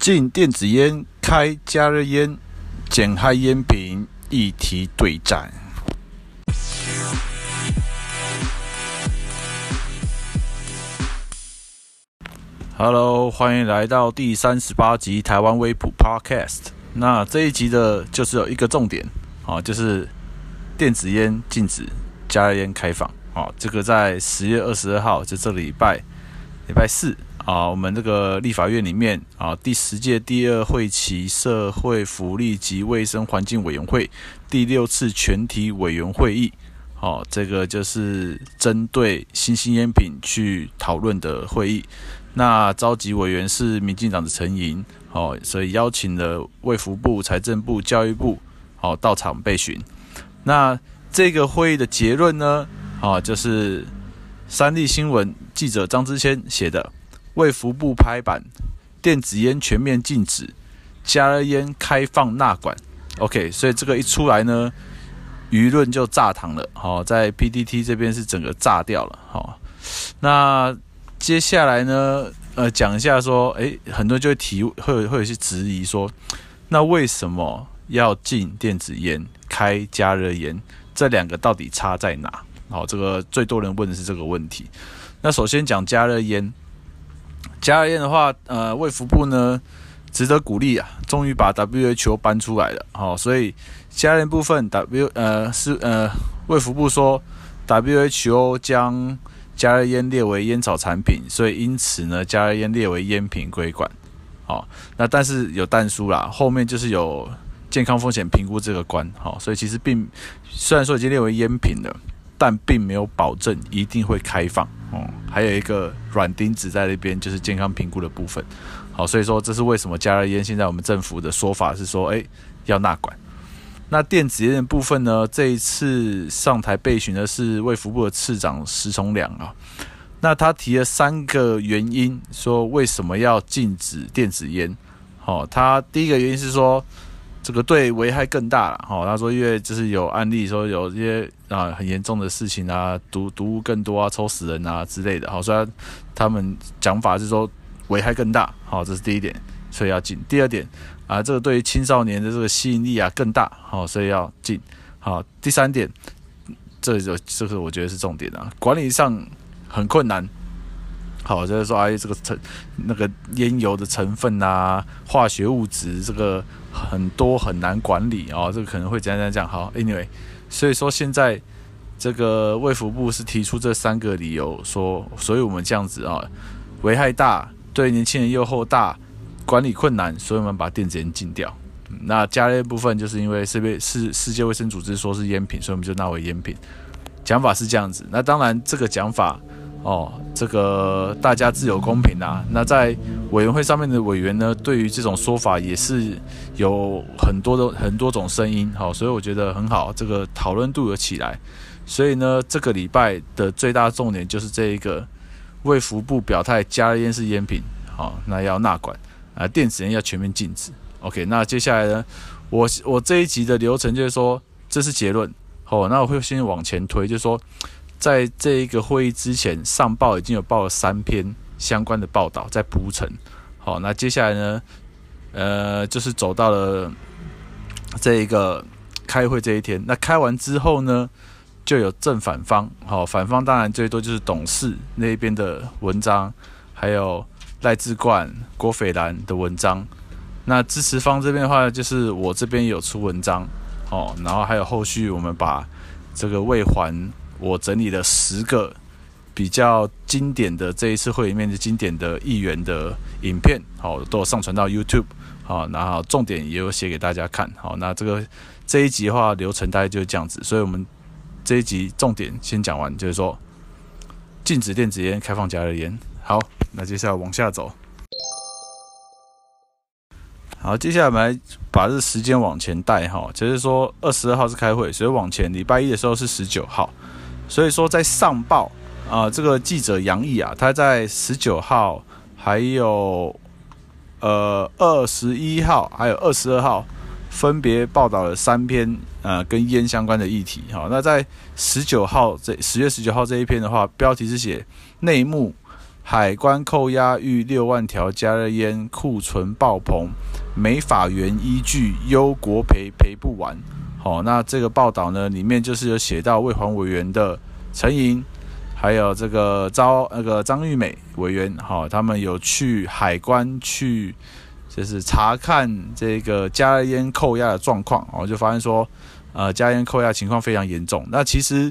禁电子烟，开加热烟，减害烟品议题对战。Hello，欢迎来到第三十八集台湾微普 Podcast。那这一集的就是有一个重点，啊，就是电子烟禁止，加热烟开放。啊，这个在十月二十二号，就这个礼拜，礼拜四。啊，我们这个立法院里面啊，第十届第二会期社会福利及卫生环境委员会第六次全体委员会议，哦，这个就是针对新兴烟品去讨论的会议。那召集委员是民进党的陈莹，哦，所以邀请了卫福部、财政部、教育部，哦，到场备询。那这个会议的结论呢，啊，就是三立新闻记者张之谦写的。为服部拍板，电子烟全面禁止，加热烟开放纳管。OK，所以这个一出来呢，舆论就炸堂了。好，在 PTT 这边是整个炸掉了。好，那接下来呢，呃，讲一下说，诶，很多人就会提，会会有些质疑说，那为什么要禁电子烟，开加热烟？这两个到底差在哪？好，这个最多人问的是这个问题。那首先讲加热烟。加热烟的话，呃，卫福部呢值得鼓励啊，终于把 WHO 搬出来了，好、哦，所以加热烟部分 W 呃是呃卫福部说 WHO 将加热烟列为烟草产品，所以因此呢，加热烟列为烟品规管，好、哦，那但是有但书啦，后面就是有健康风险评估这个关，好、哦，所以其实并虽然说已经列为烟品了，但并没有保证一定会开放。哦，还有一个软钉子在那边，就是健康评估的部分。好，所以说这是为什么加热烟现在我们政府的说法是说，哎，要纳管。那电子烟的部分呢？这一次上台备询的是卫福部的次长石崇良啊。那他提了三个原因，说为什么要禁止电子烟。好，他第一个原因是说。这个对危害更大了，哈。他说，因为就是有案例说有一些啊很严重的事情啊，毒毒物更多啊，抽死人啊之类的，好，虽然他们讲法是说危害更大，好，这是第一点，所以要禁。第二点啊，这个对于青少年的这个吸引力啊更大，好，所以要禁。好，第三点，这就这个我觉得是重点啊，管理上很困难。好，就是说，哎，这个成那个烟油的成分啊，化学物质这个很多很难管理哦，这个可能会怎样怎样讲。好，anyway，所以说现在这个卫福部是提出这三个理由，说，所以我们这样子啊，危害大，对年轻人诱惑大，管理困难，所以我们把电子烟禁掉。那加热部分就是因为世卫世世界卫生组织说是烟品，所以我们就纳为烟品。讲法是这样子，那当然这个讲法。哦，这个大家自有公平啊。那在委员会上面的委员呢，对于这种说法也是有很多的很多种声音。好，所以我觉得很好，这个讨论度有起来。所以呢，这个礼拜的最大重点就是这一个卫福部表态，加烟是烟品，好，那要纳管啊，电子烟要全面禁止。OK，那接下来呢，我我这一集的流程就是说，这是结论。好，那我会先往前推，就是说。在这一个会议之前，上报已经有报了三篇相关的报道在铺陈。好，那接下来呢，呃，就是走到了这一个开会这一天。那开完之后呢，就有正反方。好，反方当然最多就是董事那边的文章，还有赖志冠、郭斐然的文章。那支持方这边的话，就是我这边有出文章。哦，然后还有后续我们把这个未还。我整理了十个比较经典的这一次会里面的经典的议员的影片，好，都有上传到 YouTube，好，然后重点也有写给大家看，好，那这个这一集的话流程大概就是这样子，所以我们这一集重点先讲完，就是说禁止电子烟，开放加热烟。好，那接下来往下走，好，接下来我们来把这时间往前带，哈，就是说二十二号是开会，所以往前礼拜一的时候是十九号。所以说，在上报啊、这个记者杨毅啊，他在十九号，还有呃二十一号，还有二十二号，分别报道了三篇呃跟烟相关的议题。好，那在十九号这十月十九号这一篇的话，标题是写内幕海关扣押逾六万条加热烟，库存爆棚，没法源依据，忧国赔赔不完。好，那这个报道呢，里面就是有写到卫环委员的陈莹，还有这个招那个张玉美委员，好，他们有去海关去，就是查看这个加烟扣押的状况，我就发现说，呃，加烟扣押情况非常严重。那其实，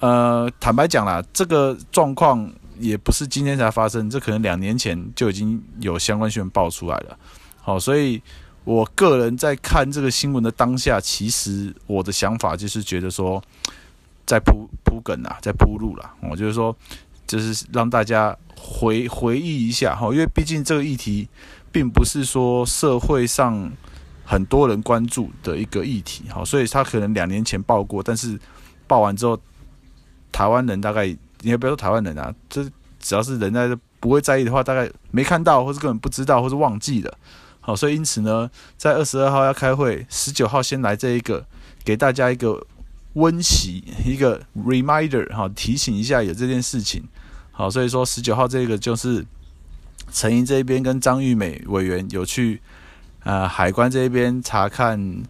呃，坦白讲啦，这个状况也不是今天才发生，这可能两年前就已经有相关新闻爆出来了。好，所以。我个人在看这个新闻的当下，其实我的想法就是觉得说，在铺铺梗啊，在铺路啦。我就是说，就是让大家回回忆一下哈，因为毕竟这个议题并不是说社会上很多人关注的一个议题哈，所以他可能两年前报过，但是报完之后，台湾人大概你也不要说台湾人啊，这只要是人在不会在意的话，大概没看到，或是根本不知道，或是忘记了。好，所以因此呢，在二十二号要开会，十九号先来这一个，给大家一个温习，一个 reminder 哈，提醒一下有这件事情。好，所以说十九号这个就是陈莹这边跟张玉美委员有去呃海关这边查看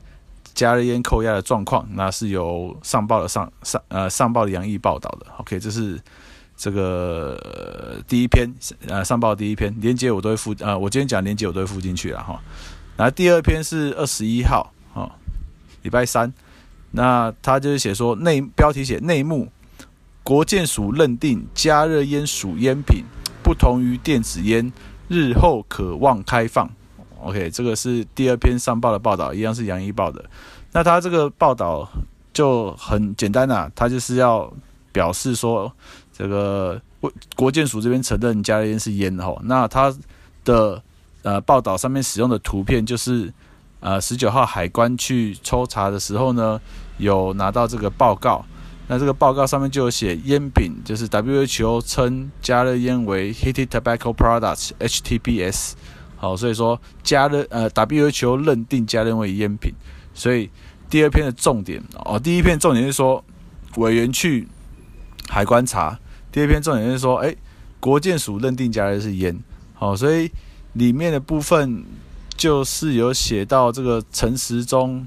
加热烟扣押的状况，那是由上报的上上呃上报的杨毅报道的。OK，这是。这个、第一篇，呃，上报第一篇连接我都会附，呃，我今天讲连接我都会附进去了哈。然后第二篇是二十一号，哈，礼拜三，那他就是写说内标题写内幕，国建署认定加热烟属烟品，不同于电子烟，日后可望开放。OK，这个是第二篇上报的报道，一样是杨一报的。那他这个报道就很简单呐、啊，他就是要表示说。这个国国建署这边承认加热烟是烟哈，那他的呃报道上面使用的图片就是呃十九号海关去抽查的时候呢，有拿到这个报告，那这个报告上面就有写烟品，就是 WHO 称加热烟为 Heated Tobacco Products HTPS，好，所以说加热呃 WHO 认定加热为烟品，所以第二篇的重点哦，第一篇重点是说委员去海关查。第二篇重点就是说，哎，国建署认定加热是烟，好，所以里面的部分就是有写到这个陈时中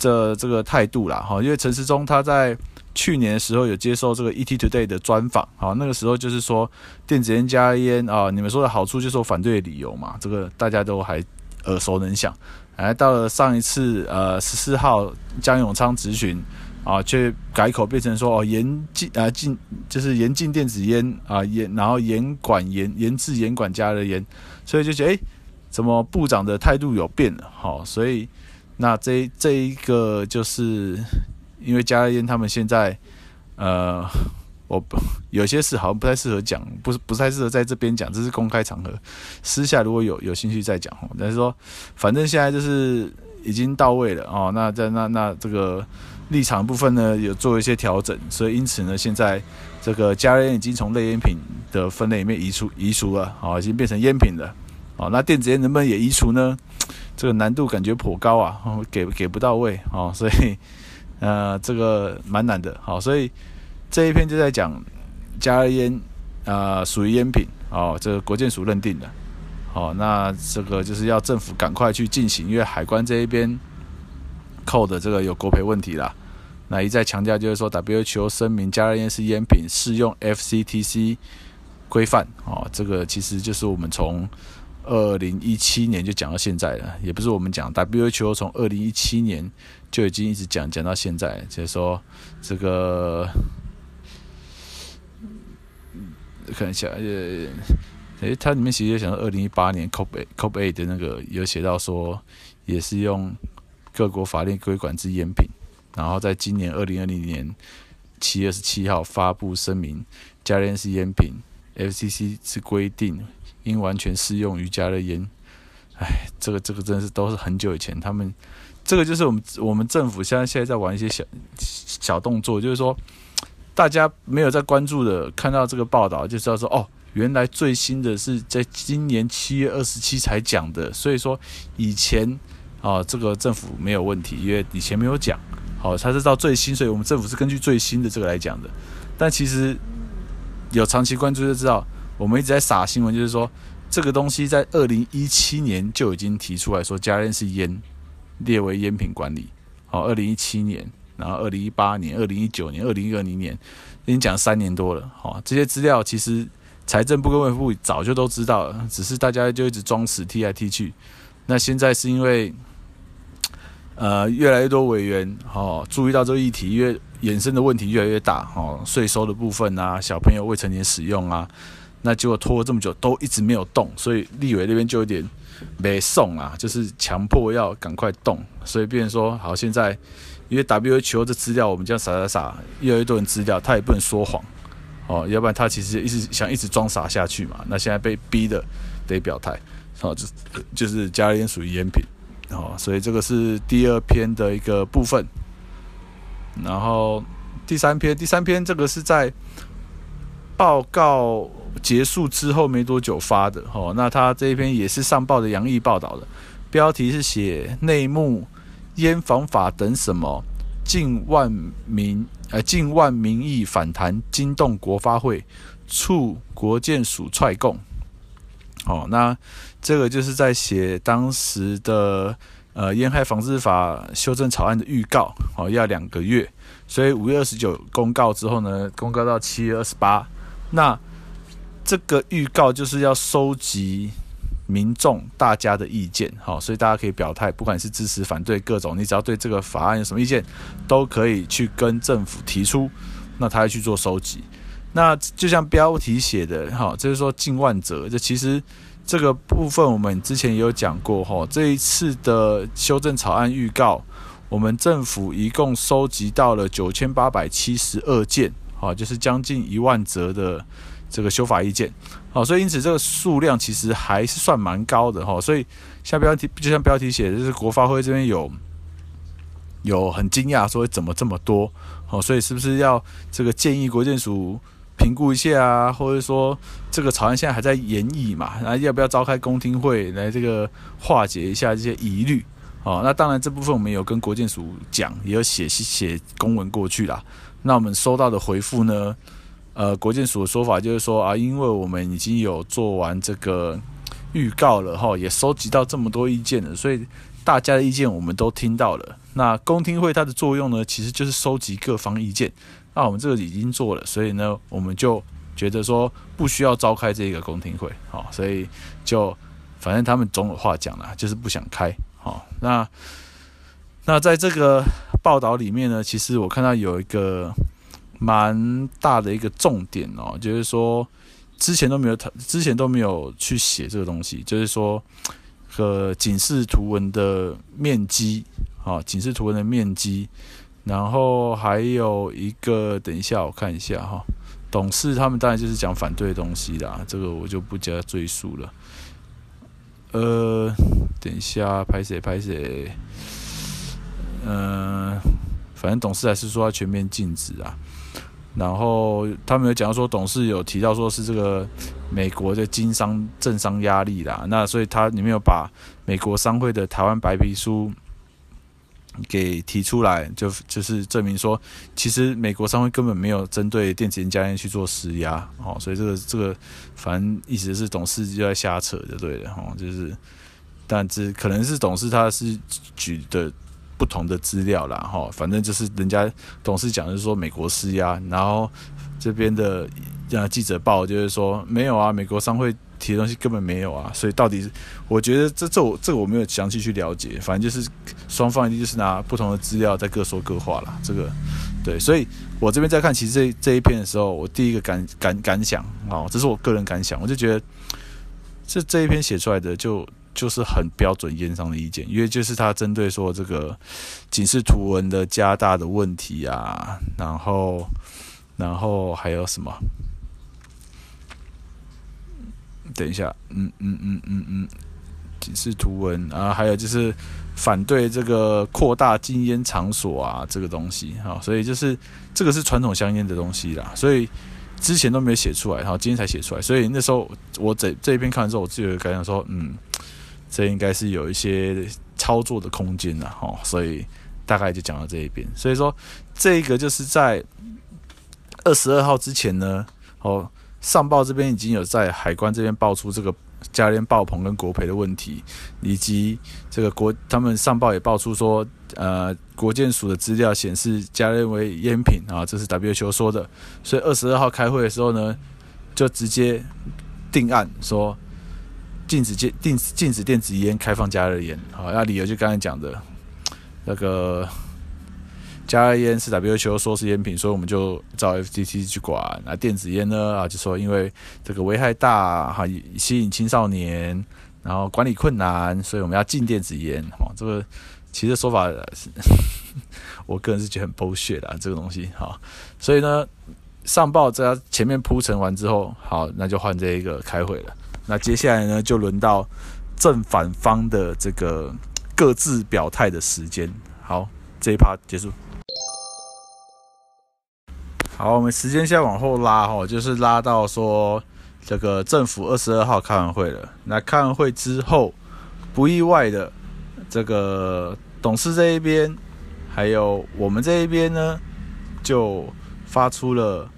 的这个态度啦，哈，因为陈时中他在去年的时候有接受这个 ET Today 的专访，好，那个时候就是说电子烟加烟啊，你们说的好处就是我反对的理由嘛，这个大家都还耳熟能详，哎，到了上一次呃十四号江永昌质询。啊，却改口变成说哦，严禁啊禁就是严禁电子烟啊严，然后严管严严制严管加热烟，所以就觉得诶，怎么部长的态度有变了？好，所以那这这一个就是因为加热烟，他们现在呃，我有些事好像不太适合讲，不是不太适合在这边讲，这是公开场合，私下如果有有兴趣再讲。但是说，反正现在就是已经到位了哦，那在那那这个。立场部分呢，有做一些调整，所以因此呢，现在这个加热烟已经从类烟品的分类里面移除移除了，好，已经变成烟品了，好，那电子烟能不能也移除呢？这个难度感觉颇高啊，给给不到位，哦，所以呃，这个蛮难的，好，所以这一篇就在讲加热烟啊属于烟品，哦，这个国健署认定的，好，那这个就是要政府赶快去进行，因为海关这一边扣的这个有国赔问题啦。那一再强调，就是说，WHO 声明加热烟是烟品，适用 FCTC 规范。哦，这个其实就是我们从二零一七年就讲到现在了，也不是我们讲，WHO 从二零一七年就已经一直讲讲到现在，就是说这个看一下，呃，诶，它里面其实就讲到二零一八年 COP COP8 的那个有写到说，也是用各国法令规管制烟品。然后在今年二零二零年七月二十七号发布声明，加热烟是烟品，FCC 是规定应完全适用于加热烟。哎，这个这个真的是都是很久以前，他们这个就是我们我们政府现在现在在玩一些小小动作，就是说大家没有在关注的，看到这个报道就知道说哦，原来最新的是在今年七月二十七才讲的，所以说以前啊、这个政府没有问题，因为以前没有讲。好，它是到最新，所以我们政府是根据最新的这个来讲的。但其实有长期关注就知道，我们一直在撒新闻，就是说这个东西在二零一七年就已经提出来说，加热是烟列为烟品管理。好，二零一七年，然后二零一八年、二零一九年、二零二零年，已经讲三年多了。好，这些资料其实财政部跟卫福部早就都知道了，只是大家就一直装死踢来踢去。那现在是因为。呃，越来越多委员哦注意到这个议题，因为衍生的问题越来越大哦，税收的部分啊，小朋友未成年使用啊，那结果拖了这么久都一直没有动，所以立委那边就有点没送啊，就是强迫要赶快动，所以变成说好现在，因为 WHO 的资料我们这样撒撒撒，越来越多人资料，他也不能说谎哦，要不然他其实一直想一直装傻下去嘛，那现在被逼的得表态，哦，就就是加热烟属于烟品。哦，所以这个是第二篇的一个部分，然后第三篇，第三篇这个是在报告结束之后没多久发的。哦，那他这一篇也是上报的杨毅报道的，标题是写内幕烟防法等什么，近万民呃近万民意反弹惊动国发会，促国建署踹共。哦，那这个就是在写当时的呃烟害防治法修正草案的预告，哦，要两个月，所以五月二十九公告之后呢，公告到七月二十八，那这个预告就是要收集民众大家的意见，好，所以大家可以表态，不管是支持、反对各种，你只要对这个法案有什么意见，都可以去跟政府提出，那他要去做收集。那就像标题写的哈，就是说近万则。这其实这个部分我们之前也有讲过哈。这一次的修正草案预告，我们政府一共收集到了九千八百七十二件，哈，就是将近一万则的这个修法意见。好，所以因此这个数量其实还是算蛮高的哈。所以像标题，就像标题写的，就是国发会这边有有很惊讶说怎么这么多？好，所以是不是要这个建议国建署？评估一下啊，或者说这个草案现在还在研议嘛，那要不要召开公听会来这个化解一下这些疑虑？哦，那当然这部分我们有跟国建署讲，也有写写公文过去啦。那我们收到的回复呢？呃，国建署的说法就是说啊，因为我们已经有做完这个预告了哈，也收集到这么多意见了，所以大家的意见我们都听到了。那公听会它的作用呢，其实就是收集各方意见。那我们这个已经做了，所以呢，我们就觉得说不需要召开这个公听会，好，所以就反正他们总有话讲了，就是不想开，好，那那在这个报道里面呢，其实我看到有一个蛮大的一个重点哦，就是说之前都没有谈，之前都没有去写这个东西，就是说和警示图文的面积，啊，警示图文的面积。然后还有一个，等一下我看一下哈，董事他们当然就是讲反对的东西啦，这个我就不加赘述了。呃，等一下拍谁拍谁，嗯、反正董事还是说要全面禁止啊。然后他们有讲到说，董事有提到说是这个美国的经商政商压力啦，那所以他里面有把美国商会的台湾白皮书。给提出来，就就是证明说，其实美国商会根本没有针对电子烟加烟去做施压，哦，所以这个这个，反正意思是董事就在瞎扯，就对了，哦，就是，但这可能是董事他是举的不同的资料啦，哈，反正就是人家董事讲的是说美国施压，然后这边的让记者报就是说没有啊，美国商会。提的东西根本没有啊，所以到底我觉得这这我这个我没有详细去了解，反正就是双方一定就是拿不同的资料在各说各话啦。这个对，所以我这边在看其实这这一篇的时候，我第一个感感感想啊，这是我个人感想，我就觉得这这一篇写出来的就就是很标准烟商的意见，因为就是他针对说这个警示图文的加大的问题啊，然后然后还有什么？等一下，嗯嗯嗯嗯嗯，警示图文啊，还有就是反对这个扩大禁烟场所啊，这个东西哈，所以就是这个是传统香烟的东西啦，所以之前都没有写出来，然后今天才写出来，所以那时候我这这一篇看完之后，我自己感觉说，嗯，这应该是有一些操作的空间的哈，所以大概就讲到这一边，所以说这个就是在二十二号之前呢，哦。上报这边已经有在海关这边爆出这个加热爆棚跟国赔的问题，以及这个国他们上报也爆出说，呃，国建署的资料显示加热为烟品啊，这是 WHO 说的，所以二十二号开会的时候呢，就直接定案说禁止禁禁禁止电子烟开放加热烟，好，那理由就刚才讲的那个。加热烟是 WHO 说是烟品，所以我们就照 FTC 去管。那电子烟呢？啊，就说因为这个危害大，哈，吸引青少年，然后管理困难，所以我们要禁电子烟。哦，这个其实说法是，我个人是觉得很 bullshit 的这个东西。哈，所以呢，上报在前面铺陈完之后，好，那就换这一个开会了。那接下来呢，就轮到正反方的这个各自表态的时间。好，这一趴结束。好，我们时间现在往后拉哈，就是拉到说这个政府二十二号开完会了。那开完会之后，不意外的，这个董事这一边，还有我们这一边呢，就发出了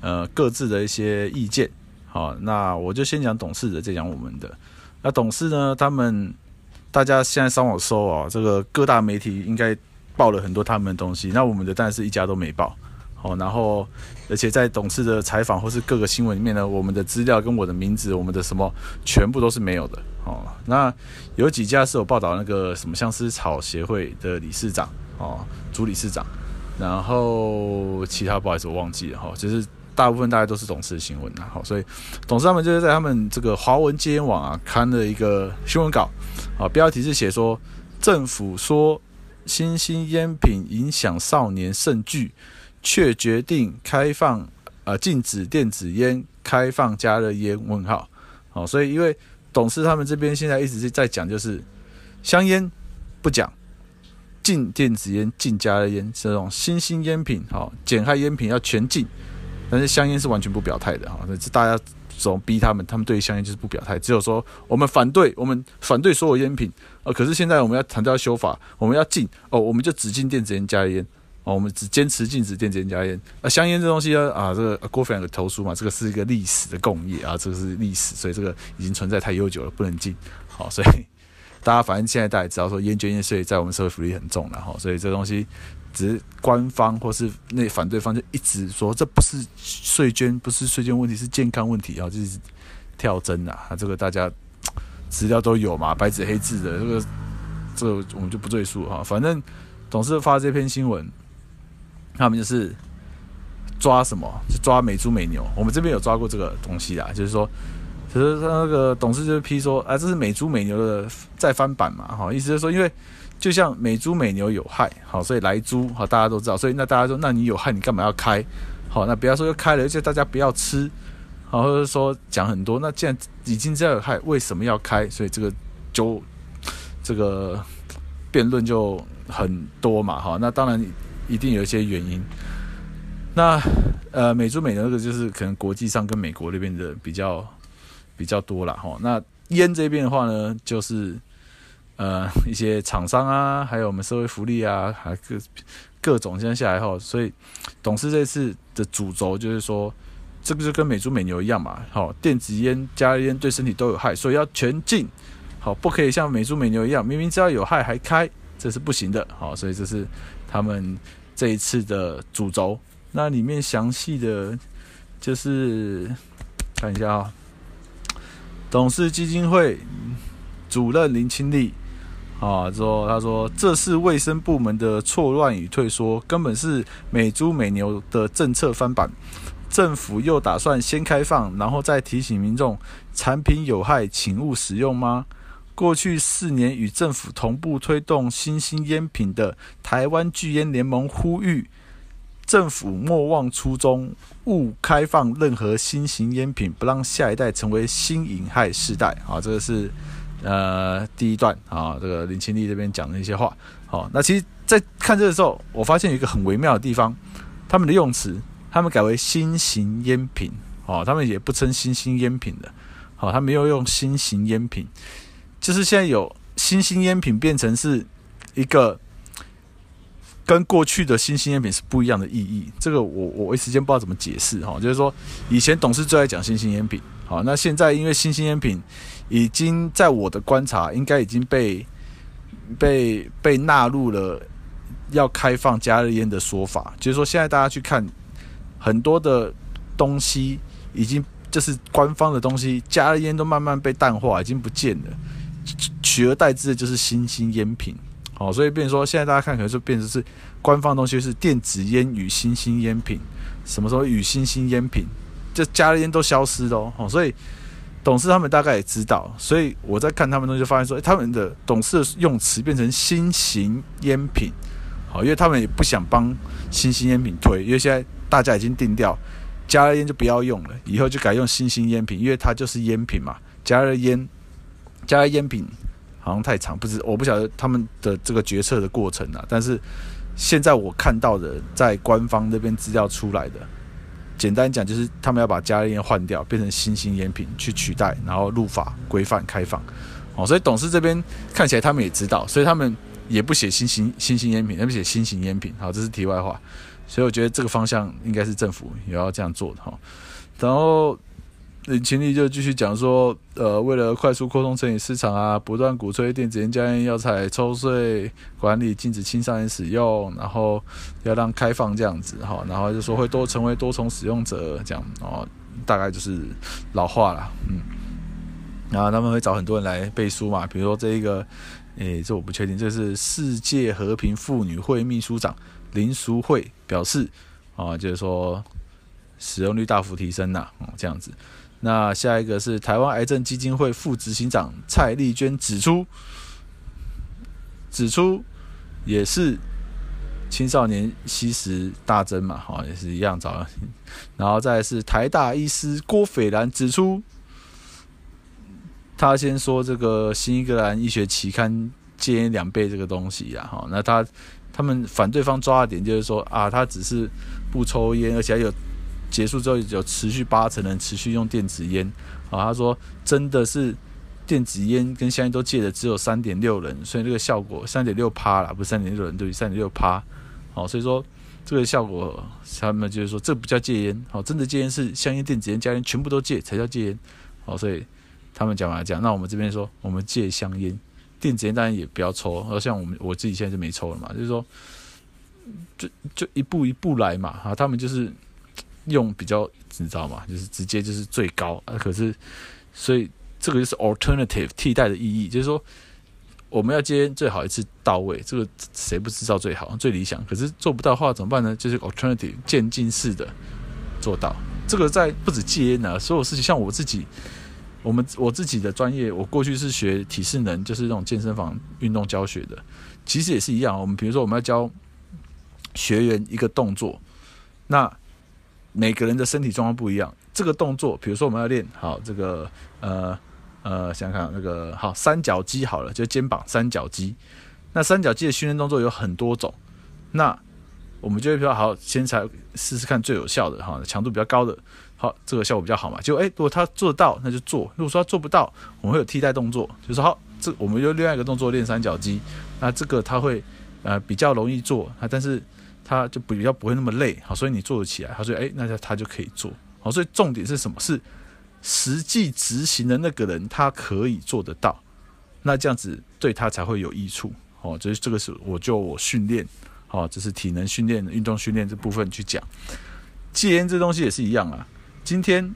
呃各自的一些意见。好，那我就先讲董事的，再讲我们的。那董事呢，他们大家现在上网搜啊，这个各大媒体应该报了很多他们的东西。那我们的当然是一家都没报。哦，然后，而且在董事的采访或是各个新闻里面呢，我们的资料跟我的名字、我们的什么，全部都是没有的。哦，那有几家是有报道那个什么相思草协会的理事长，哦，主理事长，然后其他不好意思我忘记了哈，就是大部分大概都是董事的新闻呐。好，所以董事他们就是在他们这个华文街网啊刊了一个新闻稿，啊，标题是写说政府说新兴烟品影响少年甚巨。却决定开放，呃，禁止电子烟，开放加热烟？问号，好，所以因为董事他们这边现在一直是在讲，就是香烟不讲，禁电子烟，禁加热烟，这种新兴烟品，好，减害烟品要全禁，但是香烟是完全不表态的，哈，是大家总逼他们，他们对香烟就是不表态，只有说我们反对，我们反对所有烟品，呃，可是现在我们要谈到修法，我们要禁，哦，我们就只禁电子烟、加热烟。我们只坚持禁止电子烟、加烟。啊，香烟这东西呢，啊，这个郭飞有投诉嘛，这个是一个历史的共业啊，这个是历史，所以这个已经存在太悠久了，不能禁。好，所以大家反正现在大家也知道说，烟捐烟税在我们社会福利很重了哈，所以这东西只是官方或是那反对方就一直说这不是税捐，不是税捐问题，是健康问题啊，就是跳针啊，这个大家资料都有嘛，白纸黑字的，这个这我们就不赘述哈，反正总是发这篇新闻。他们就是抓什么？就抓美猪美牛。我们这边有抓过这个东西啊，就是说，其实他那个董事就批说，啊，这是美猪美牛的再翻版嘛，哈，意思就是说，因为就像美猪美牛有害，好，所以来猪，好，大家都知道，所以那大家说，那你有害，你干嘛要开？好，那不要说又开了，而且大家不要吃，好，或者说讲很多，那既然已经这样有害，为什么要开？所以这个就这个辩论就很多嘛，哈，那当然。一定有一些原因。那呃，美猪美牛那个就是可能国际上跟美国那边的比较比较多了哈。那烟这边的话呢，就是呃 一些厂商啊，还有我们社会福利啊，还各各种现在下来后，所以董事这次的主轴就是说，这个就跟美猪美牛一样嘛。好，电子烟、加烟对身体都有害，所以要全禁。好，不可以像美猪美牛一样，明明知道有害还开，这是不行的。好，所以这是他们。这一次的主轴，那里面详细的，就是看一下啊，董事基金会主任林清利啊说，他说这是卫生部门的错乱与退缩，根本是美猪美牛的政策翻版，政府又打算先开放，然后再提醒民众产品有害，请勿使用吗？过去四年与政府同步推动新兴烟品的台湾拒烟联盟呼吁政府莫忘初衷，勿开放任何新型烟品，不让下一代成为新瘾害世代。好，这个是呃第一段啊，这个林清利这边讲的一些话。好，那其实，在看这个时候，我发现有一个很微妙的地方，他们的用词，他们改为新型烟品，哦，他们也不称新兴烟品的，好，他没有用新型烟品。就是现在有新兴烟品变成是一个跟过去的新兴烟品是不一样的意义。这个我我一时间不知道怎么解释哈，就是说以前董事最爱讲新兴烟品，好，那现在因为新兴烟品已经在我的观察，应该已经被被被纳入了要开放加热烟的说法，就是说现在大家去看很多的东西，已经就是官方的东西，加热烟都慢慢被淡化，已经不见了，取而代之的就是新兴烟品。哦，所以变说，现在大家看可能就变成是官方东西是电子烟与新兴烟品，什么时候与新兴烟品，就加热烟都消失了哦。所以董事他们大概也知道，所以我在看他们东西发现说，诶，他们的董事的用词变成新型烟品，好，因为他们也不想帮新兴烟品推，因为现在大家已经定调，加热烟就不要用了，以后就改用新兴烟品，因为它就是烟品嘛，加热烟，加烟品。好像太长，不是，我不晓得他们的这个决策的过程啊。但是现在我看到的，在官方那边资料出来的，简单讲就是他们要把加烟换掉，变成新型烟品去取代，然后入法规范开放。哦，所以董事这边看起来他们也知道，所以他们也不写新型新型烟品，他们写新型烟品。好，这是题外话。所以我觉得这个方向应该是政府也要这样做的哈。然后。林清丽就继续讲说，呃，为了快速扩充成瘾市场啊，不断鼓吹电子烟、加烟要采抽税管理，禁止青少年使用，然后要让开放这样子哈，然后就说会多成为多重使用者这样，哦，大概就是老话了，嗯，然后他们会找很多人来背书嘛，比如说这一个，诶，这我不确定，这是世界和平妇女会秘书长林淑慧表示，啊，就是说使用率大幅提升呐，哦，这样子。那下一个是台湾癌症基金会副执行长蔡丽娟指出，指出也是青少年吸食大增嘛，哈，也是一样早。然后再是台大医师郭斐然指出，他先说这个新英格兰医学期刊戒烟两倍这个东西呀，哈，那他他们反对方抓的点就是说啊，他只是不抽烟，而且还有。结束之后有持续八成人持续用电子烟，啊，他说真的是电子烟跟香烟都戒的只有三点六人，所以这个效果三点六趴啦，不是三点六人，对，三点六趴，好，所以说这个效果他们就是说这不叫戒烟，好，真的戒烟是香烟、电子烟、加烟全部都戒才叫戒烟，好，所以他们讲来讲，那我们这边说我们戒香烟，电子烟当然也不要抽，而像我们我自己现在就没抽了嘛，就是说就就一步一步来嘛，啊，他们就是。用比较你知道吗？就是直接就是最高啊，可是所以这个就是 alternative 替代的意义，就是说我们要接最好一次到位，这个谁不知道最好最理想？可是做不到的话怎么办呢？就是 alternative 渐进式的做到。这个在不止戒烟啊，所有事情像我自己，我们我自己的专业，我过去是学体适能，就是那种健身房运动教学的，其实也是一样。我们比如说我们要教学员一个动作，那每个人的身体状况不一样，这个动作，比如说我们要练好这个呃呃，想想看那个好三角肌好了，就肩膀三角肌。那三角肌的训练动作有很多种，那我们就会比较好，先才试试看最有效的哈，强度比较高的，好，这个效果比较好嘛。就哎，如果他做得到，那就做；如果说他做不到，我们会有替代动作，就是好，这我们就另外一个动作练三角肌，那这个他会呃比较容易做啊，但是。他就比较不会那么累，好，所以你做得起来。他说：“诶，那他他就可以做。”好，所以重点是什么？是实际执行的那个人他可以做得到，那这样子对他才会有益处。哦，就是这个是我就我训练，好，这是体能训练、运动训练这部分去讲。戒烟这东西也是一样啊。今天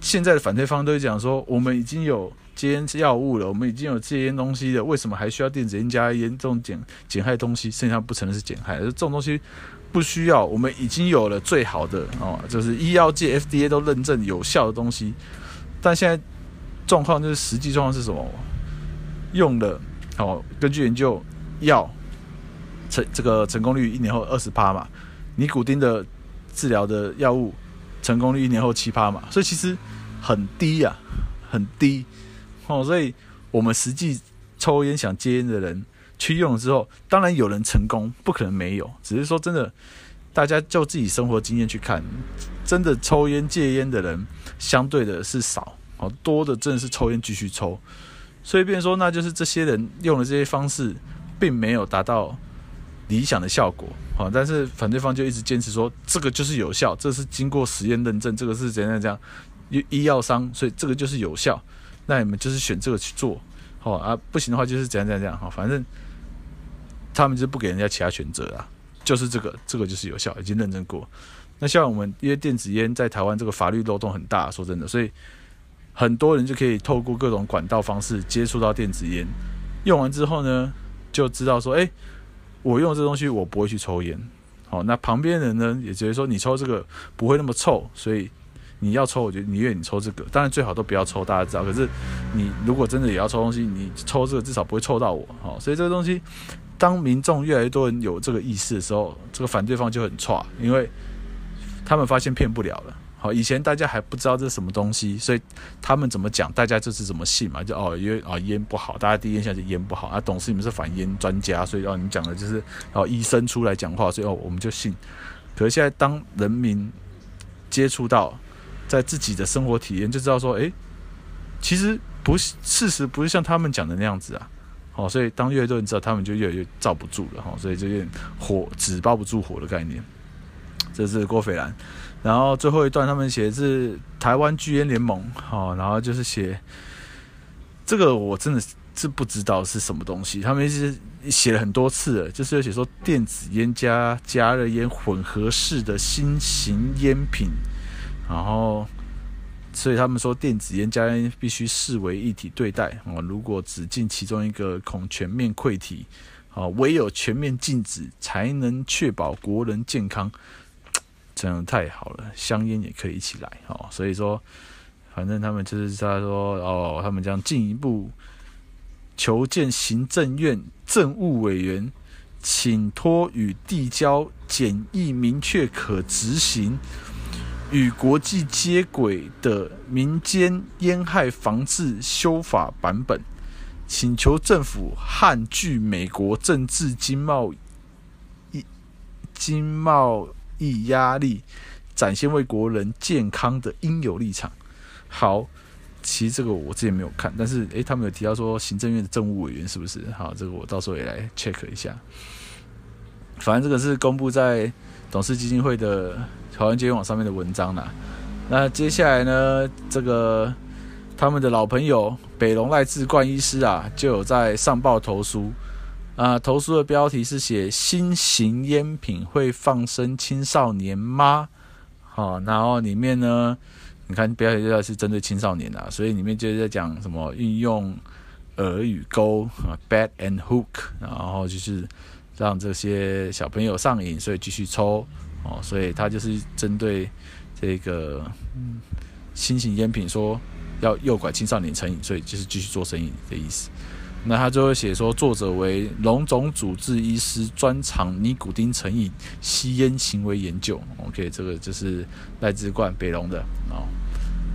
现在的反对方都会讲说，我们已经有。戒烟药物了，我们已经有戒烟东西了，为什么还需要电子烟加烟这种减减害东西？剩下不承认是减害，这种东西不需要。我们已经有了最好的哦，就是医药界 FDA 都认证有效的东西。但现在状况就是实际状况是什么？用了哦，根据研究，药成这个成功率一年后二十趴嘛，尼古丁的治疗的药物成功率一年后七趴嘛，所以其实很低呀、很低。哦，所以我们实际抽烟想戒烟的人去用了之后，当然有人成功，不可能没有。只是说真的，大家就自己生活经验去看，真的抽烟戒烟的人相对的是少，哦，多的真的是抽烟继续抽。所以变说，那就是这些人用的这些方式，并没有达到理想的效果，好，但是反对方就一直坚持说这个就是有效，这是经过实验认证，这个是怎样怎样，医医药商，所以这个就是有效，那你们就是选这个去做，好啊，不行的话就是怎样怎样怎样，好，反正他们就不给人家其他选择啊，就是这个，这个就是有效，已经认证过。那像我们因为电子烟在台湾这个法律漏洞很大，说真的，所以很多人就可以透过各种管道方式接触到电子烟，用完之后呢，就知道说，哎。我用这东西，我不会去抽烟。好，那旁边人呢，也觉得说你抽这个不会那么臭，所以你要抽，我觉得宁愿你抽这个。当然最好都不要抽，大家知道。可是你如果真的也要抽东西，你抽这个至少不会臭到我。好，所以这个东西，当民众越来越多人有这个意识的时候，这个反对方就很差，因为他们发现骗不了了。好，以前大家还不知道这是什么东西，所以他们怎么讲，大家就是怎么信嘛。就哦，因为啊烟不好，大家第一印象就烟不好啊。董事你们是反烟专家，所以哦，你讲的就是哦医生出来讲话，所以哦我们就信。可是现在当人民接触到，在自己的生活体验就知道说，诶，其实不是事实，不是像他们讲的那样子啊。好，所以当越来越多人知道，他们就越来越罩不住了哈。所以就有点火纸包不住火的概念。这是郭斐然。然后最后一段，他们写的是台湾拒烟联盟，好，然后就是写这个，我真的是不知道是什么东西。他们一直写了很多次了，就是有写说电子烟加加热烟混合式的新型烟品，然后所以他们说电子烟加烟必须视为一体对待啊，如果只禁其中一个，恐全面溃体，啊，唯有全面禁止，才能确保国人健康。真的太好了，香烟也可以一起来哦。所以说，反正他们就是他说哦，他们将进一步求见行政院政务委员，请托与递交简易、明确、可执行、与国际接轨的民间烟害防治修法版本，请求政府撼拒美国政治经贸易经贸。以压力展现为国人健康的应有立场。好，其实这个我之前没有看，但是诶，他们有提到说行政院的政务委员是不是？好，这个我到时候也来 check 一下。反正这个是公布在董事基金会的台湾接网上面的文章啦。那接下来呢，这个他们的老朋友北龙赖志冠医师啊，就有在上报投书。啊，投诉的标题是写新型烟品会放生青少年吗？好，然后里面呢，你看标题就是针对青少年啊，所以里面就是在讲什么运用饵与钩啊，bad and hook，然后就是让这些小朋友上瘾，所以继续抽哦，所以他就是针对这个新型烟品说要诱拐青少年成瘾，所以就是继续做生意的意思。那他就会写说，作者为龙总主治医师，专长尼古丁成瘾、吸烟行为研究。OK，这个就是赖志冠北龙的哦。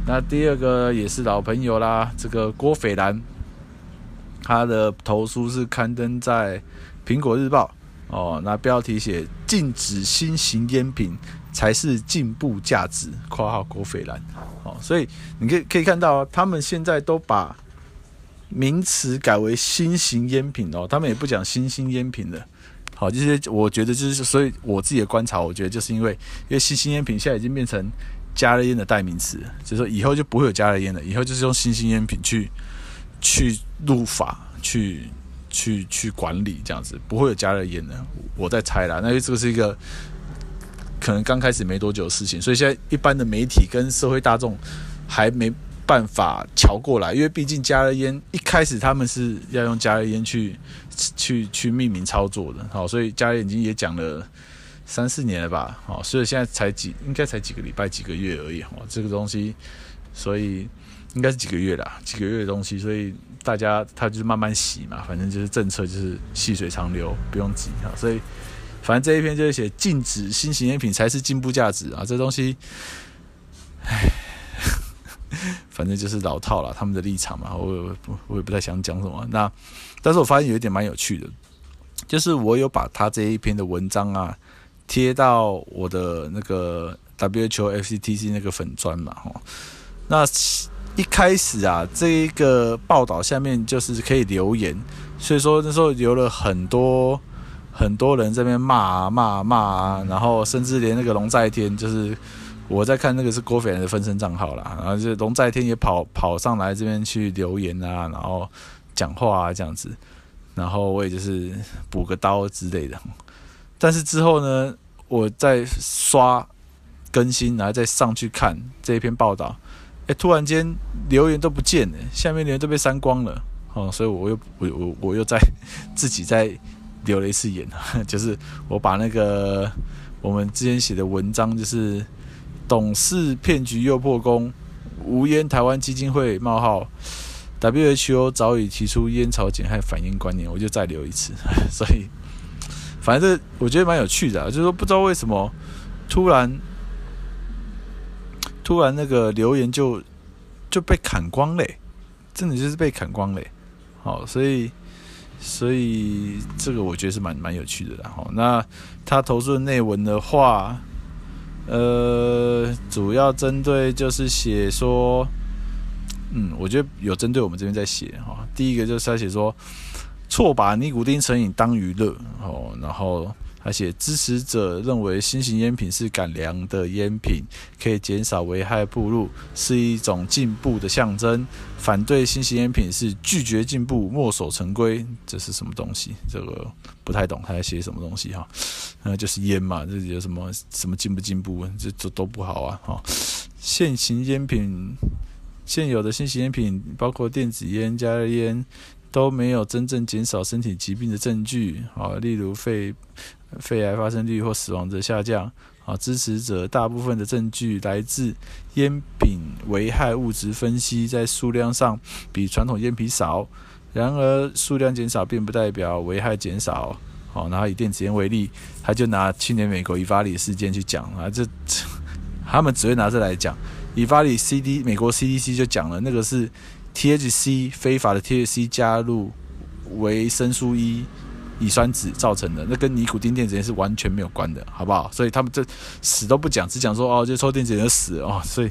那第二个也是老朋友啦，这个郭斐然，他的投书是刊登在苹果日报哦。那标题写“禁止新型烟品才是进步价值”（括号郭斐然）哦。所以你可以可以看到，他们现在都把。名词改为新型烟品哦，他们也不讲新兴烟品了。好，这些我觉得就是，所以我自己的观察，我觉得就是因为，因为新兴烟品现在已经变成加热烟的代名词，就是说以后就不会有加热烟了，以后就是用新兴烟品去去入法，去去去管理这样子，不会有加热烟的。我在猜啦，那这个是一个可能刚开始没多久的事情，所以现在一般的媒体跟社会大众还没。办法瞧过来，因为毕竟加热烟一开始他们是要用加热烟去去去命名操作的，好，所以加热已经也讲了三四年了吧，好，所以现在才几应该才几个礼拜几个月而已，哦，这个东西，所以应该是几个月啦，几个月的东西，所以大家他就是慢慢洗嘛，反正就是政策就是细水长流，不用急。啊，所以反正这一篇就是写禁止新型烟品才是进步价值。啊，这东西，唉。反正就是老套了，他们的立场嘛，我也不我也不太想讲什么。那但是我发现有一点蛮有趣的，就是我有把他这一篇的文章啊贴到我的那个 WHO FCTC 那个粉专嘛，哈。那一开始啊，这一个报道下面就是可以留言，所以说那时候留了很多很多人在那边骂啊骂啊骂啊，然后甚至连那个龙在天，就是我在看那个是郭斐然的分身账号啦，然后就龙在天也跑跑上来这边去留言啊，然后讲话啊这样子，然后我也就是补个刀之类的。但是之后呢，我在刷更新，然后再上去看这一篇报道，哎，突然间留言都不见了，下面留言都被删光了，哦，所以我又我我我又在自己在。留了一次言，就是我把那个我们之前写的文章，就是董事骗局又破功，无烟台湾基金会冒号 WHO 早已提出烟草减害反烟观念，我就再留一次。所以反正我觉得蛮有趣的，就是说不知道为什么突然突然那个留言就就被砍光嘞，真的就是被砍光嘞。好，所以。所以这个我觉得是蛮蛮有趣的，然后那他投诉的内文的话，呃，主要针对就是写说，嗯，我觉得有针对我们这边在写哈。第一个就是他写说，错把尼古丁成瘾当娱乐哦，然后。而且支持者认为新型烟品是改良的烟品，可以减少危害暴露，是一种进步的象征。反对新型烟品是拒绝进步，墨守成规。这是什么东西？这个不太懂他在写什么东西哈。呃，就是烟嘛，这有什么什么进不进步？这这都不好啊哈。现行烟品，现有的新型烟品，包括电子烟、加热烟，都没有真正减少身体疾病的证据啊，例如肺。肺癌发生率或死亡的下降，啊，支持者大部分的证据来自烟品危害物质分析，在数量上比传统烟品少。然而，数量减少并不代表危害减少。好，然后以电子烟为例，他就拿去年美国伊法里事件去讲啊，这他们只会拿这来讲。伊法里 CD 美国 CDC 就讲了，那个是 THC 非法的 THC 加入维生素 E。乙酸酯造成的，那跟尼古丁电子烟是完全没有关的，好不好？所以他们这死都不讲，只讲说哦，就抽电子烟就死哦，所以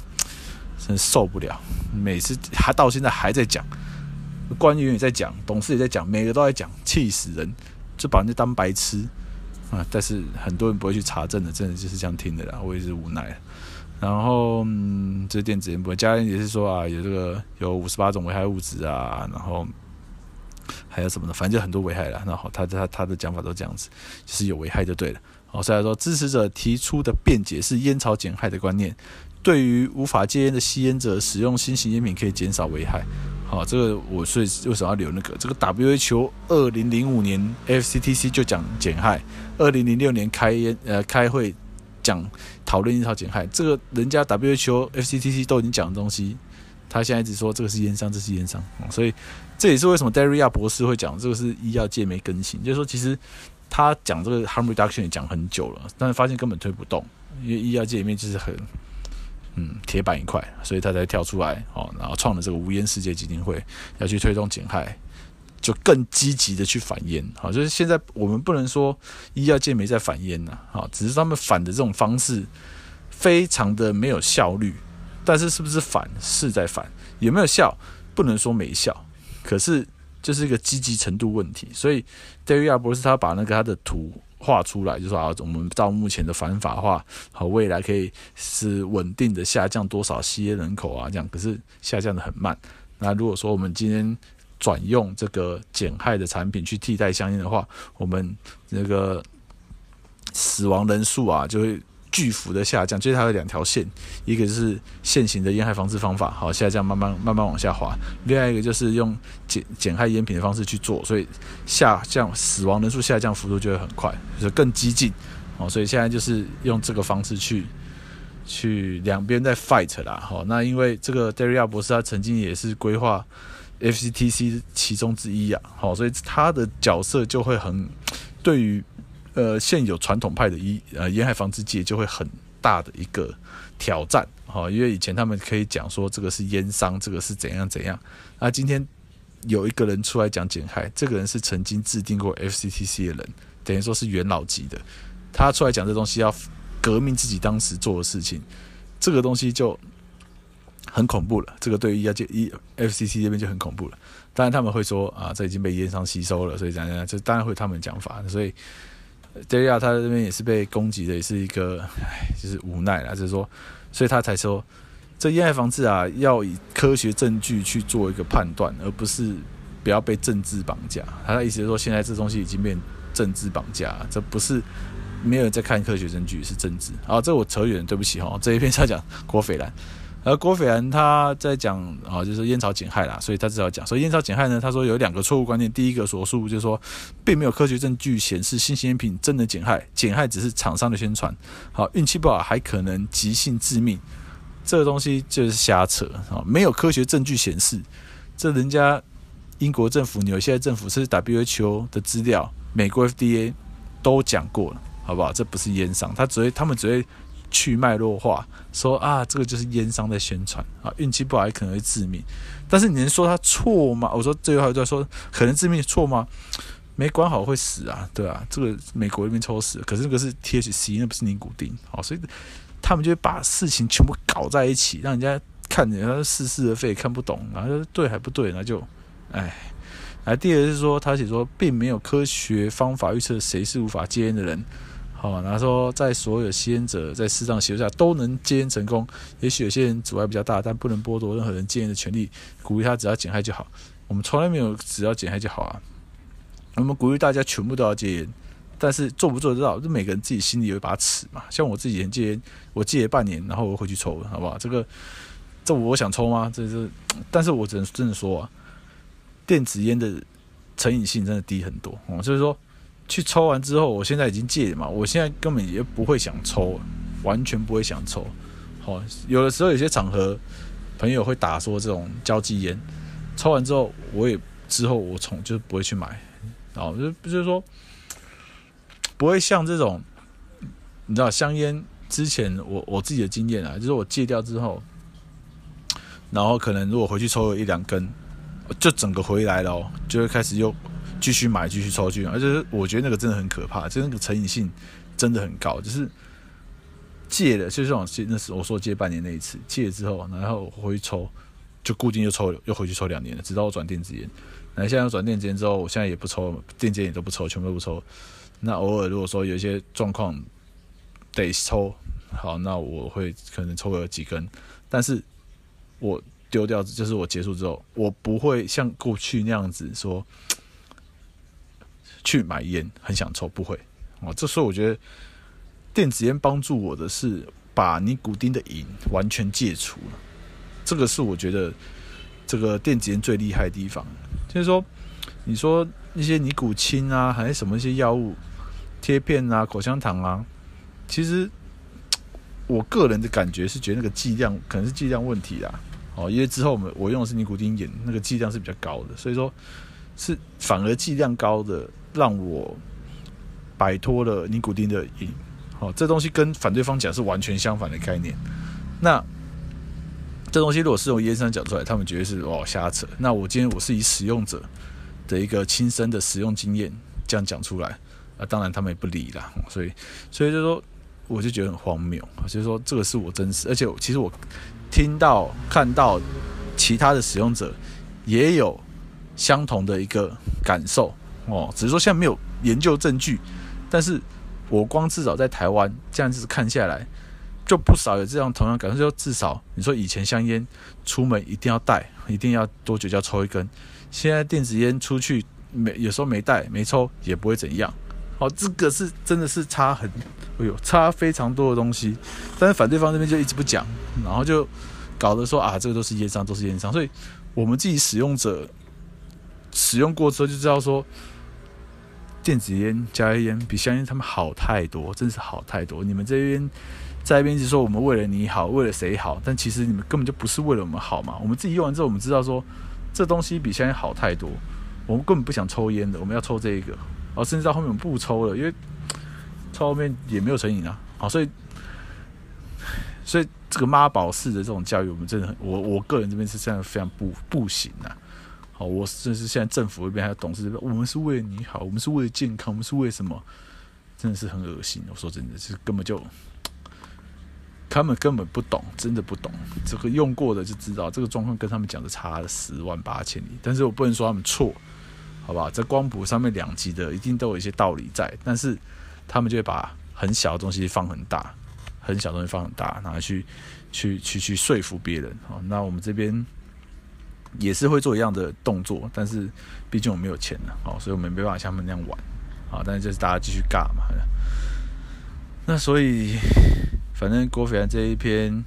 真受不了。每次还到现在还在讲，官员也在讲，董事也在讲，每个都在讲，气死人，就把人家当白痴啊！但是很多人不会去查证的，真的就是这样听的啦，我也是无奈。然后嗯，这电子烟不会，家人也是说啊，有这个有五十八种危害物质啊，然后。还有什么呢？反正就很多危害了。然后他他他的讲法都这样子，就是有危害就对了。好，所以说支持者提出的辩解是烟草减害的观念，对于无法戒烟的吸烟者，使用新型烟品可以减少危害。好，这个我所以为什么要留那个？这个 WHO 二零零五年 FCTC 就讲减害，二零零六年开烟呃开会讲讨论烟草减害，这个人家 WHO FCTC 都已经讲的东西。他现在一直说这个是烟商，这是烟商，所以这也是为什么 Daria 博士会讲这个是医药界没更新，就是说其实他讲这个 harm reduction 也讲很久了，但是发现根本推不动，因为医药界里面就是很嗯铁板一块，所以他才跳出来哦，然后创了这个无烟世界基金会，要去推动减害，就更积极的去反烟，好，就是现在我们不能说医药界没在反烟呐，好，只是他们反的这种方式非常的没有效率。但是是不是反是在反，有没有效？不能说没效，可是就是一个积极程度问题。所以戴维亚博士他把那个他的图画出来，就说啊，我们照目前的反法化，好，未来可以是稳定的下降多少吸烟人口啊，这样，可是下降的很慢。那如果说我们今天转用这个减害的产品去替代香烟的话，我们那个死亡人数啊就会。巨幅的下降，就是它有两条线，一个就是现行的烟害防治方法，好下降，慢慢慢慢往下滑；另外一个就是用减减害烟品的方式去做，所以下降死亡人数下降幅度就会很快，就是更激进。哦，所以现在就是用这个方式去去两边在 fight 啦。好，那因为这个 Daria 博士他曾经也是规划 FCTC 其中之一啊，好，所以他的角色就会很对于。呃，现有传统派的医呃烟害防治界就会很大的一个挑战，哈，因为以前他们可以讲说这个是烟商，这个是怎样怎样，那今天有一个人出来讲减害，这个人是曾经制定过 FCTC 的人，等于说是元老级的，他出来讲这东西要革命自己当时做的事情，这个东西就很恐怖了，这个对于医药界 FCTC 这边就很恐怖了，当然他们会说啊，这已经被烟商吸收了，所以讲讲，这当然会他们讲法，所以。德亚他这边也是被攻击的，也是一个，唉，就是无奈啦，就是说，所以他才说，这烟害防治啊，要以科学证据去做一个判断，而不是不要被政治绑架。他的意思是说，现在这东西已经变政治绑架，这不是没有在看科学证据，是政治。啊，这我扯远，对不起哈，这一篇他讲郭斐然。而郭斐然他在讲啊，就是烟草减害啦，所以他只要讲，所以烟草减害呢，他说有两个错误观念，第一个所述就是说，并没有科学证据显示新型烟品真的减害，减害只是厂商的宣传，好，运气不好还可能急性致命，这个东西就是瞎扯啊，没有科学证据显示，这人家英国政府、纽西兰政府是 WHO 的资料，美国 FDA 都讲过了，好不好？这不是烟商，他只会，他们只会。去脉络化说啊，这个就是烟商在宣传啊，运气不好也可能会致命。但是你能说他错吗？我说最后一段说可能致命错吗？没管好会死啊，对啊，这个美国那边抽死，可是那个是 THC，那不是尼古丁，好，所以他们就会把事情全部搞在一起，让人家看人家似是而非，看不懂，然后对还不对，那就哎。来，第二是说他写说，并没有科学方法预测谁是无法戒烟的人。哦，然后说，在所有吸烟者在适当协助下都能戒烟成功。也许有些人阻碍比较大，但不能剥夺任何人戒烟的权利。鼓励他只要减害就好。我们从来没有只要减害就好啊。我们鼓励大家全部都要戒烟，但是做不做得到，就每个人自己心里有一把尺嘛。像我自己戒烟，我戒了半年，然后我回去抽了，好不好？这个，这我想抽吗？这是，但是我只能真的说啊，电子烟的成瘾性真的低很多。哦，就是说。去抽完之后，我现在已经戒了嘛，我现在根本也不会想抽，完全不会想抽。好，有的时候有些场合，朋友会打说这种交际烟，抽完之后，我也之后我从就不会去买，哦，就就是说不会像这种，你知道香烟之前我我自己的经验啊，就是我戒掉之后，然后可能如果回去抽了一两根，就整个回来了，就会开始又。继续买，继续抽，继续，而且我觉得那个真的很可怕，就那个成瘾性真的很高。就是戒了，就是这种那是我说戒半年那一次，戒了之后，然后回去抽，就固定又抽，又回去抽两年了，直到我转电子烟。那现在转电子烟之后，我现在也不抽，电子烟也都不抽，全部都不抽。那偶尔如果说有一些状况得抽，好，那我会可能抽个几根，但是我丢掉，就是我结束之后，我不会像过去那样子说。去买烟，很想抽，不会哦。这时候我觉得电子烟帮助我的是把尼古丁的瘾完全戒除了，这个是我觉得这个电子烟最厉害的地方。就是说，你说那些尼古清啊，还是什么一些药物贴片啊、口香糖啊，其实我个人的感觉是觉得那个剂量可能是剂量问题啦。哦，因为之后我们我用的是尼古丁眼，那个剂量是比较高的，所以说是反而剂量高的。让我摆脱了尼古丁的瘾，好，这东西跟反对方讲是完全相反的概念。那这东西如果是用烟商讲出来，他们绝对是哦瞎扯。那我今天我是以使用者的一个亲身的使用经验这样讲出来，啊，当然他们也不理啦。所以，所以就说，我就觉得很荒谬。就是说，这个是我真实，而且其实我听到看到其他的使用者也有相同的一个感受。哦，只是说现在没有研究证据，但是我光至少在台湾这样子看下来，就不少有这样同样感受。就至少你说以前香烟出门一定要带，一定要多久就要抽一根，现在电子烟出去没有时候没带没抽也不会怎样。哦，这个是真的是差很，哎呦，差非常多的东西。但是反对方这边就一直不讲，然后就搞得说啊，这个都是烟商，都是烟商。所以我们自己使用者使用过之后就知道说。电子烟、加热烟比香烟他们好太多，真是好太多。你们这边在一边一直说我们为了你好，为了谁好，但其实你们根本就不是为了我们好嘛。我们自己用完之后，我们知道说这东西比香烟好太多，我们根本不想抽烟的，我们要抽这一个，然后甚至到后面我们不抽了，因为抽后面也没有成瘾啊。好，所以所以这个妈宝式的这种教育，我们真的，我我个人这边是这样非常不不行啊。好，我甚至现在政府那边还有董事这边，我们是为了你好，我们是为了健康，我们是为什么？真的是很恶心。我说真的，是根本就 他们根本不懂，真的不懂。这个用过的就知道，这个状况跟他们讲的差了十万八千里。但是我不能说他们错，好吧？在光谱上面两极的一定都有一些道理在，但是他们就会把很小的东西放很大，很小东西放很大，然后去去去去说服别人。好，那我们这边也是会做一样的动作，但是毕竟我们没有钱了，好，所以我们没办法像他们那样玩。好，但是就是大家继续尬嘛。那所以，反正郭斐然这一篇。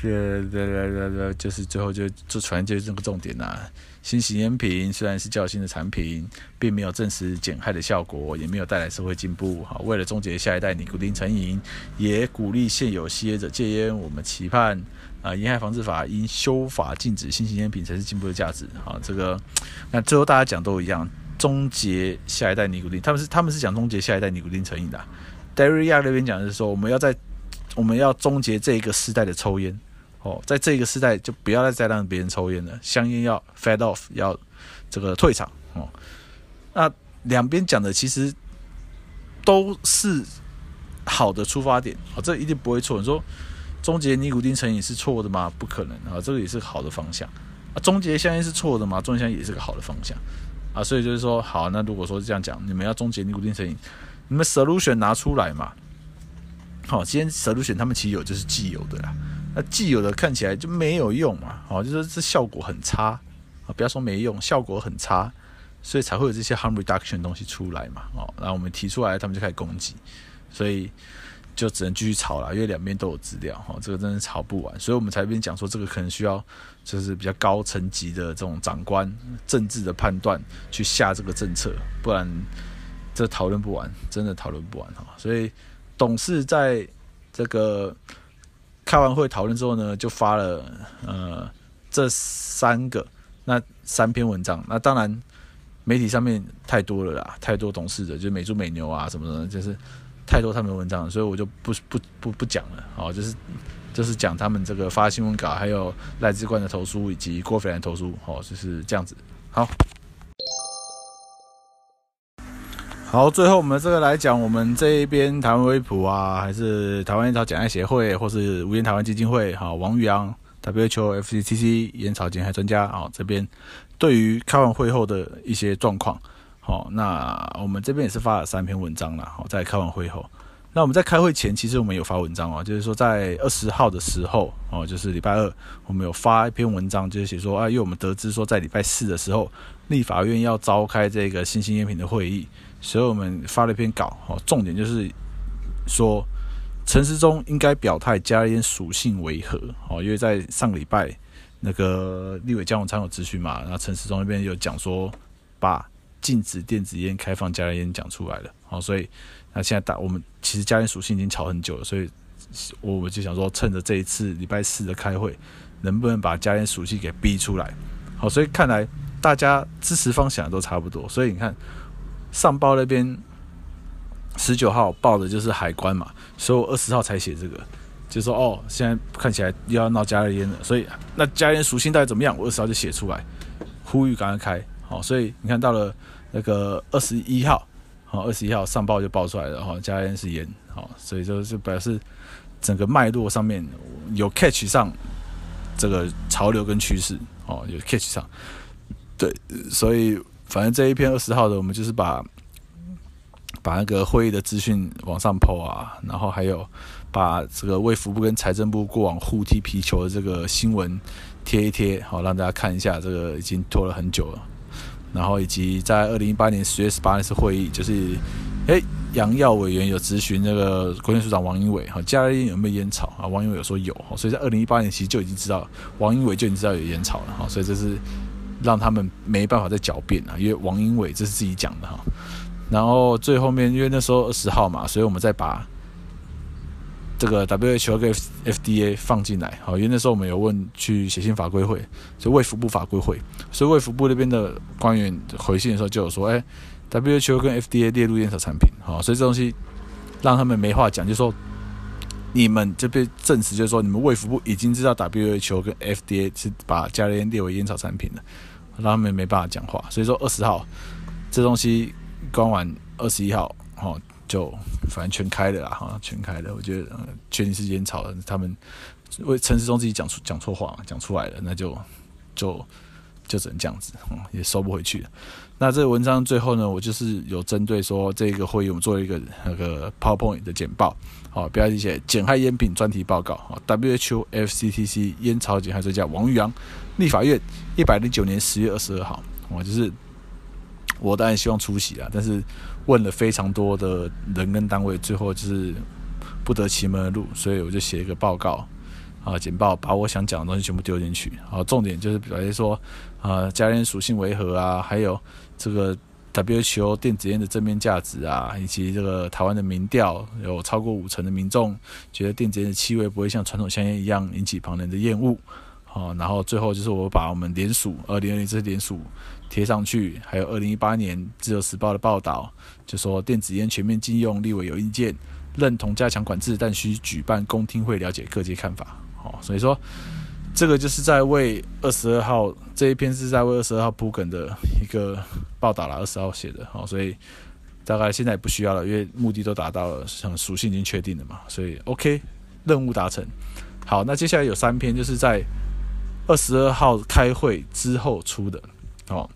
这这这这就是最后就就传就是这个重点呐。新型烟品虽然是较新的产品，并没有证实减害的效果，也没有带来社会进步。好，为了终结下一代尼古丁成瘾，也鼓励现有吸烟者戒烟。我们期盼啊，烟害防治法应修法禁止新型烟品才是进步的价值。啊，这个那最后大家讲都一样，终结下一代尼古丁，他们是他们是讲终结下一代尼古丁成瘾的。Daria 那边讲的是说，我们要在我们要终结这一个时代的抽烟。哦，在这个时代就不要再再让别人抽烟了，香烟要 fade off，要这个退场哦。那两边讲的其实都是好的出发点哦，这一定不会错。你说终结尼古丁成瘾是错的吗？不可能啊，这个也是好的方向啊。终结香烟是错的吗？终结香烟也是个好的方向啊。所以就是说，好，那如果说这样讲，你们要终结尼古丁成瘾，你们 solution 拿出来嘛。好，今天 solution 他们其实有就是既有的啦。那既有的看起来就没有用嘛，哦，就是这效果很差啊，不要说没用，效果很差，所以才会有这些 harm reduction 东西出来嘛，哦，然后我们提出来，他们就开始攻击，所以就只能继续吵了，因为两边都有资料，哈，这个真的吵不完，所以我们才边讲说这个可能需要就是比较高层级的这种长官政治的判断去下这个政策，不然这讨论不完，真的讨论不完哈，所以董事在这个。开完会讨论之后呢，就发了呃这三个那三篇文章。那当然媒体上面太多了啦，太多董事的，就美猪美牛啊什么的，就是太多他们的文章，所以我就不不不不讲了。好，就是就是讲他们这个发新闻稿，还有赖志冠的投书以及郭斐然投书。好，就是这样子。好。好，最后我们这个来讲，我们这一边台湾微普啊，还是台湾烟草减害协会，或是无烟台湾基金会，好，王宇阳，WHO、FCTC 烟草减害专家，好，这边对于开完会后的一些状况，好，那我们这边也是发了三篇文章了，好，在开完会后，那我们在开会前，其实我们有发文章哦，就是说在二十号的时候，哦，就是礼拜二，我们有发一篇文章，就是写说啊，因为我们得知说在礼拜四的时候，立法院要召开这个新兴烟品的会议。所以我们发了一篇稿，哦，重点就是说陈时中应该表态加烟属性为何，哦，因为在上个礼拜那个立委江永昌有咨询嘛，然后陈时中那边有讲说把禁止电子烟、开放加热烟讲出来了，好，所以那现在大我们其实加烟属性已经吵很久了，所以我们就想说趁着这一次礼拜四的开会，能不能把加烟属性给逼出来，好，所以看来大家支持方向都差不多，所以你看。上报那边十九号报的就是海关嘛，所以我二十号才写这个，就说哦，现在看起来又要闹加热烟了，所以那加烟属性到底怎么样？我二十号就写出来，呼吁赶快开，好，所以你看到了那个二十一号，好，二十一号上报就报出来了，哈，加烟是烟，好，所以就是表示整个脉络上面有 catch 上这个潮流跟趋势，哦，有 catch 上，对，所以。反正这一篇二十号的，我们就是把把那个会议的资讯往上抛啊，然后还有把这个卫福部跟财政部过往互踢皮球的这个新闻贴一贴，好让大家看一下，这个已经拖了很久了。然后以及在二零一八年十月十八那次会议，就是诶杨耀委员有咨询那个国健署长王英伟，哈，家里有没有烟草啊？王英伟有说有，所以在二零一八年其实就已经知道，王英伟就已经知道有烟草了，哈，所以这是。让他们没办法再狡辩了，因为王英伟这是自己讲的哈。然后最后面，因为那时候二十号嘛，所以我们再把这个 WHO 跟 FDA 放进来。好，因为那时候我们有问去写信法规会，就卫福部法规会，所以卫福部那边的官员回信的时候就有说，哎，WHO 跟 FDA 列入烟草产品，好，所以这东西让他们没话讲，就说。你们这边证实，就是说你们卫福部已经知道 WHO 跟 FDA 是把加利烟列为烟草产品了，让他们没办法讲话。所以说二十号这东西关完，二十一号哦就反正全开了啦，哈，全开了。我觉得确定是烟草的，他们为陈时中自己讲出讲错话讲出来了，那就就就只能这样子，嗯，也收不回去了。那这个文章最后呢，我就是有针对说这个会议，我们做了一个那个 PowerPoint 的简报，好，标题写减害烟品专题报告，好，WHO FCTC 烟草减害专家王玉阳，立法院一百零九年十月二十二号，我就是我当然希望出席啊，但是问了非常多的人跟单位，最后就是不得其门而入，所以我就写一个报告。啊，简报把我想讲的东西全部丢进去。好，重点就是比如说，啊，加烟属性为何啊？还有这个 WHO 电子烟的正面价值啊，以及这个台湾的民调，有超过五成的民众觉得电子烟的气味不会像传统香烟一样引起旁人的厌恶。好，然后最后就是我把我们联署二零二零这些联署贴上去，还有二零一八年自由时报的报道，就说电子烟全面禁用，立委有意见，认同加强管制，但需举办公听会，了解各界看法。好，所以说这个就是在为二十二号这一篇是在为二十二号铺梗的一个报道了，二十号写的。好，所以大概现在不需要了，因为目的都达到了，像属性已经确定了嘛，所以 OK，任务达成。好，那接下来有三篇就是在二十二号开会之后出的。好，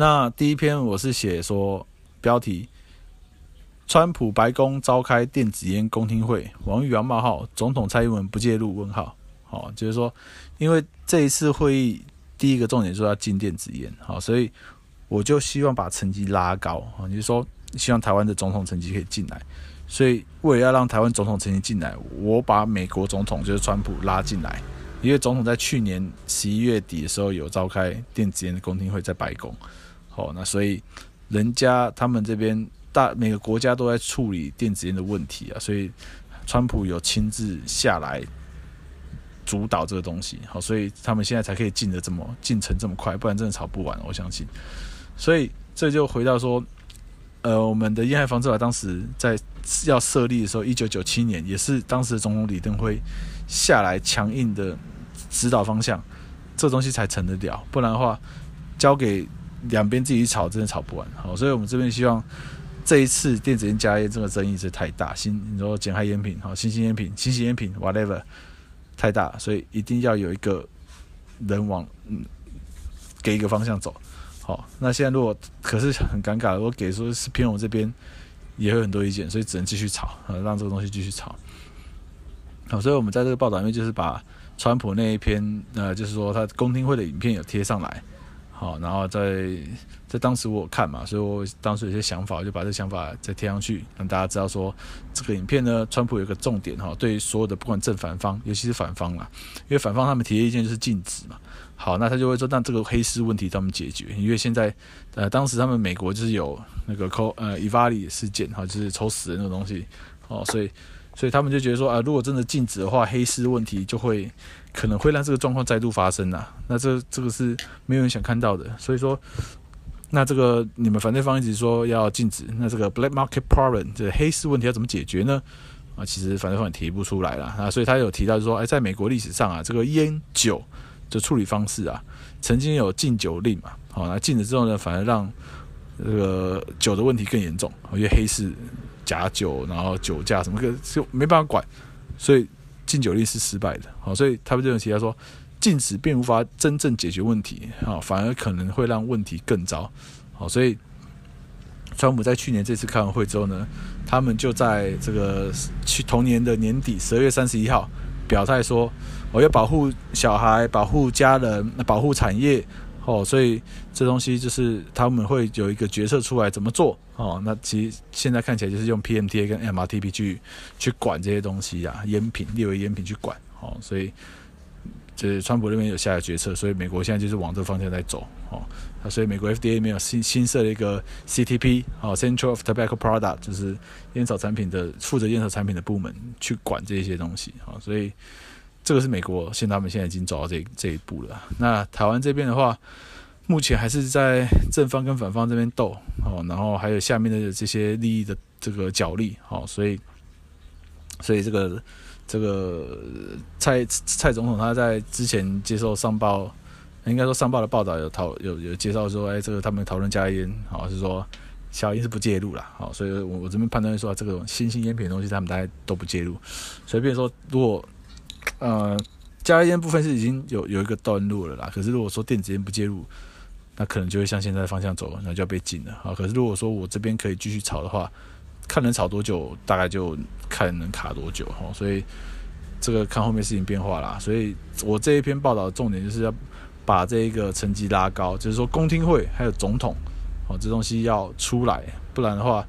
那第一篇我是写说标题。川普白宫召开电子烟公听会，王玉阳冒号，总统蔡英文不介入？问号，好，就是说，因为这一次会议第一个重点就是要禁电子烟，好，所以我就希望把成绩拉高，啊，就是说，希望台湾的总统成绩可以进来，所以为了要让台湾总统成绩进来，我把美国总统就是川普拉进来，因为总统在去年十一月底的时候有召开电子烟的公听会，在白宫，哦，那所以人家他们这边。大每个国家都在处理电子烟的问题啊，所以川普有亲自下来主导这个东西，好，所以他们现在才可以进得这么进程这么快，不然真的吵不完，我相信。所以这就回到说，呃，我们的烟害防治法当时在要设立的时候，一九九七年也是当时的总统李登辉下来强硬的指导方向，这东西才成得了，不然的话交给两边自己吵，真的吵不完。好，所以我们这边希望。这一次电子烟加烟这个争议是太大，新你说减害烟品，好，新型烟品、新型烟品，whatever，太大，所以一定要有一个人往嗯给一个方向走，好，那现在如果可是很尴尬，如果给说是偏我这边，也会很多意见，所以只能继续吵，让这个东西继续吵。好，所以我们在这个报道里面就是把川普那一篇，呃，就是说他公听会的影片有贴上来。好，然后在在当时我看嘛，所以我当时有些想法，我就把这想法再贴上去，让大家知道说这个影片呢，川普有个重点哈，对于所有的不管正反方，尤其是反方啦，因为反方他们提的意见就是禁止嘛。好，那他就会说，那这个黑丝问题他们解决，因为现在呃当时他们美国就是有那个扣呃伊瓦里事件哈，就是抽死人那个东西，哦，所以。所以他们就觉得说啊，如果真的禁止的话，黑市问题就会可能会让这个状况再度发生啊。那这这个是没有人想看到的。所以说，那这个你们反对方一直说要禁止，那这个 black market problem 这黑市问题要怎么解决呢？啊，其实反对方也提不出来了啊。所以他有提到说，哎，在美国历史上啊，这个烟酒的处理方式啊，曾经有禁酒令嘛。好，那禁止之后呢，反而让这个酒的问题更严重，因为黑市。假酒，然后酒驾什么个就没办法管，所以禁酒令是失败的。好，所以他们这种提到说，禁止并无法真正解决问题，好，反而可能会让问题更糟。好，所以川普在去年这次开完会之后呢，他们就在这个去同年的年底十二月三十一号表态说，我要保护小孩，保护家人，保护产业。哦，所以这东西就是他们会有一个决策出来怎么做哦。那其实现在看起来就是用 PMTA 跟 MRTP 去去管这些东西啊，烟品列为烟品去管哦。所以就是川普那边有下的决策，所以美国现在就是往这个方向在走哦。那所以美国 FDA 没有新新设了一个 CTP 哦，Central of Tobacco Product，就是烟草产品的负责烟草产品的部门去管这些东西啊。所以。这个是美国，现在他们现在已经走到这这一步了。那台湾这边的话，目前还是在正方跟反方这边斗哦，然后还有下面的这些利益的这个角力哦，所以，所以这个这个蔡蔡总统他在之前接受上报，应该说上报的报道有讨有有介绍说，哎，这个他们讨论加烟，好是说小烟是不介入了，好，所以我我这边判断说，这个新兴烟品的东西他们大家都不介入，所以变成说如果。呃，加烟部分是已经有有一个段落了啦。可是如果说电子烟不介入，那可能就会向现在方向走，那就要被禁了啊。可是如果说我这边可以继续炒的话，看能炒多久，大概就看能卡多久哈。所以这个看后面事情变化啦。所以我这一篇报道的重点就是要把这一个成绩拉高，就是说公听会还有总统哦，这东西要出来，不然的话，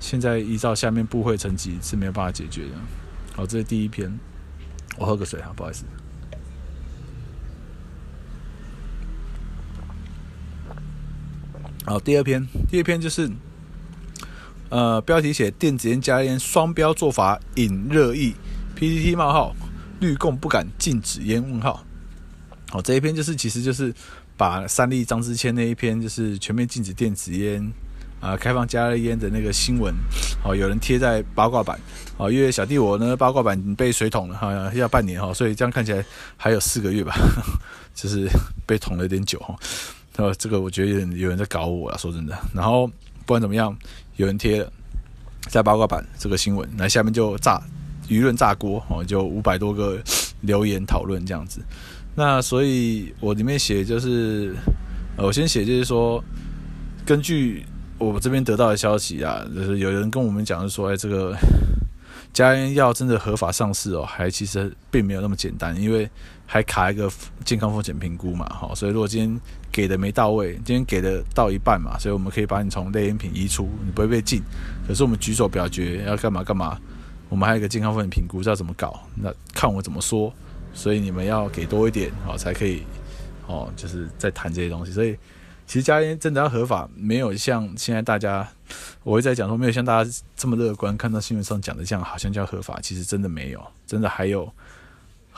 现在依照下面部会成绩是没有办法解决的。好，这是第一篇，我喝个水哈，不好意思。好，第二篇，第二篇就是，呃，标题写电子烟加烟双标做法引热议 ”，PPT 冒号绿共不敢禁止烟问号。好，这一篇就是其实就是把三立张之谦那一篇就是全面禁止电子烟啊、开放加热烟的那个新闻，好，有人贴在八卦版，好，因为小弟我呢八卦版被水桶了哈，要半年哈，所以这样看起来还有四个月吧，就是被捅了有点久哈。呃，这个我觉得有人有人在搞我啊，说真的。然后不管怎么样，有人贴了在八卦版这个新闻，那下面就炸舆论炸锅哦，就五百多个留言讨论这样子。那所以我里面写就是，呃，我先写就是说，根据我这边得到的消息啊，就是有人跟我们讲是说，哎，这个加烟药真的合法上市哦，还其实并没有那么简单，因为还卡一个健康风险评估嘛，哈。所以如果今天给的没到位，今天给的到一半嘛，所以我们可以把你从类烟品移出，你不会被禁。可是我们举手表决要干嘛干嘛，我们还有一个健康风险评估，知道怎么搞？那看我怎么说。所以你们要给多一点哦，才可以哦，就是在谈这些东西。所以其实加烟真的要合法，没有像现在大家我会在讲说，没有像大家这么乐观，看到新闻上讲的这样，好像叫合法，其实真的没有，真的还有。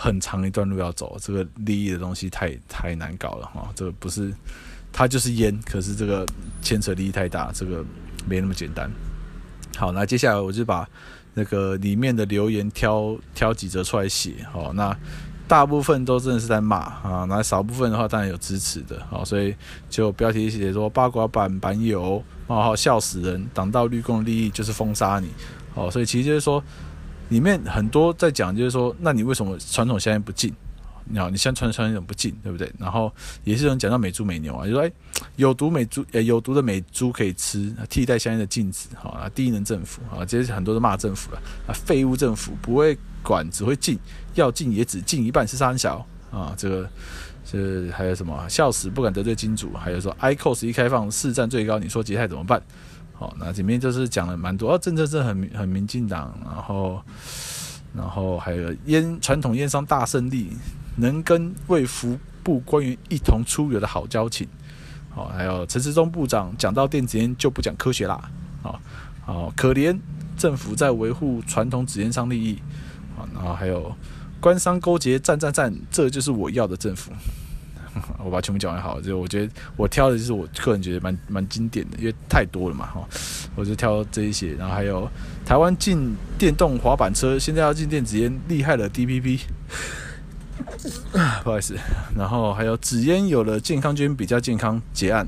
很长一段路要走，这个利益的东西太太难搞了哈。这个不是，它就是烟，可是这个牵扯利益太大，这个没那么简单。好，那接下来我就把那个里面的留言挑挑几则出来写。好，那大部分都真的是在骂啊，那少部分的话当然有支持的。好，所以就标题写说八卦版版友冒号笑死人，挡到绿共利益就是封杀你。哦，所以其实就是说。里面很多在讲，就是说，那你为什么传统香烟不禁？你好，你现在传统香烟怎么不禁，对不对？然后也是有人讲到美猪美牛啊，就说哎，有毒美猪，呃，有毒的美猪可以吃，替代香烟的禁止，好啊，低能政府啊，这些很多都骂政府了啊，废物政府不会管，只会禁，要禁也只禁一半是三小啊，这个这还有什么？笑死，不敢得罪金主，还有说 IQOS 一开放市占最高，你说吉泰怎么办？好，那里面就是讲了蛮多，哦，政策是很很民进党，然后，然后还有烟传统烟商大胜利，能跟卫福部官员一同出游的好交情，好，还有陈时中部长讲到电子烟就不讲科学啦，好，好可怜政府在维护传统纸烟商利益，好，然后还有官商勾结战战战，这就是我要的政府。我把全部讲完好，就我觉得我挑的就是我个人觉得蛮蛮经典的，因为太多了嘛哈，我就挑这一些，然后还有台湾禁电动滑板车，现在要禁电子烟，厉害了 DPP，不好意思，然后还有纸烟有了健康菌比较健康结案，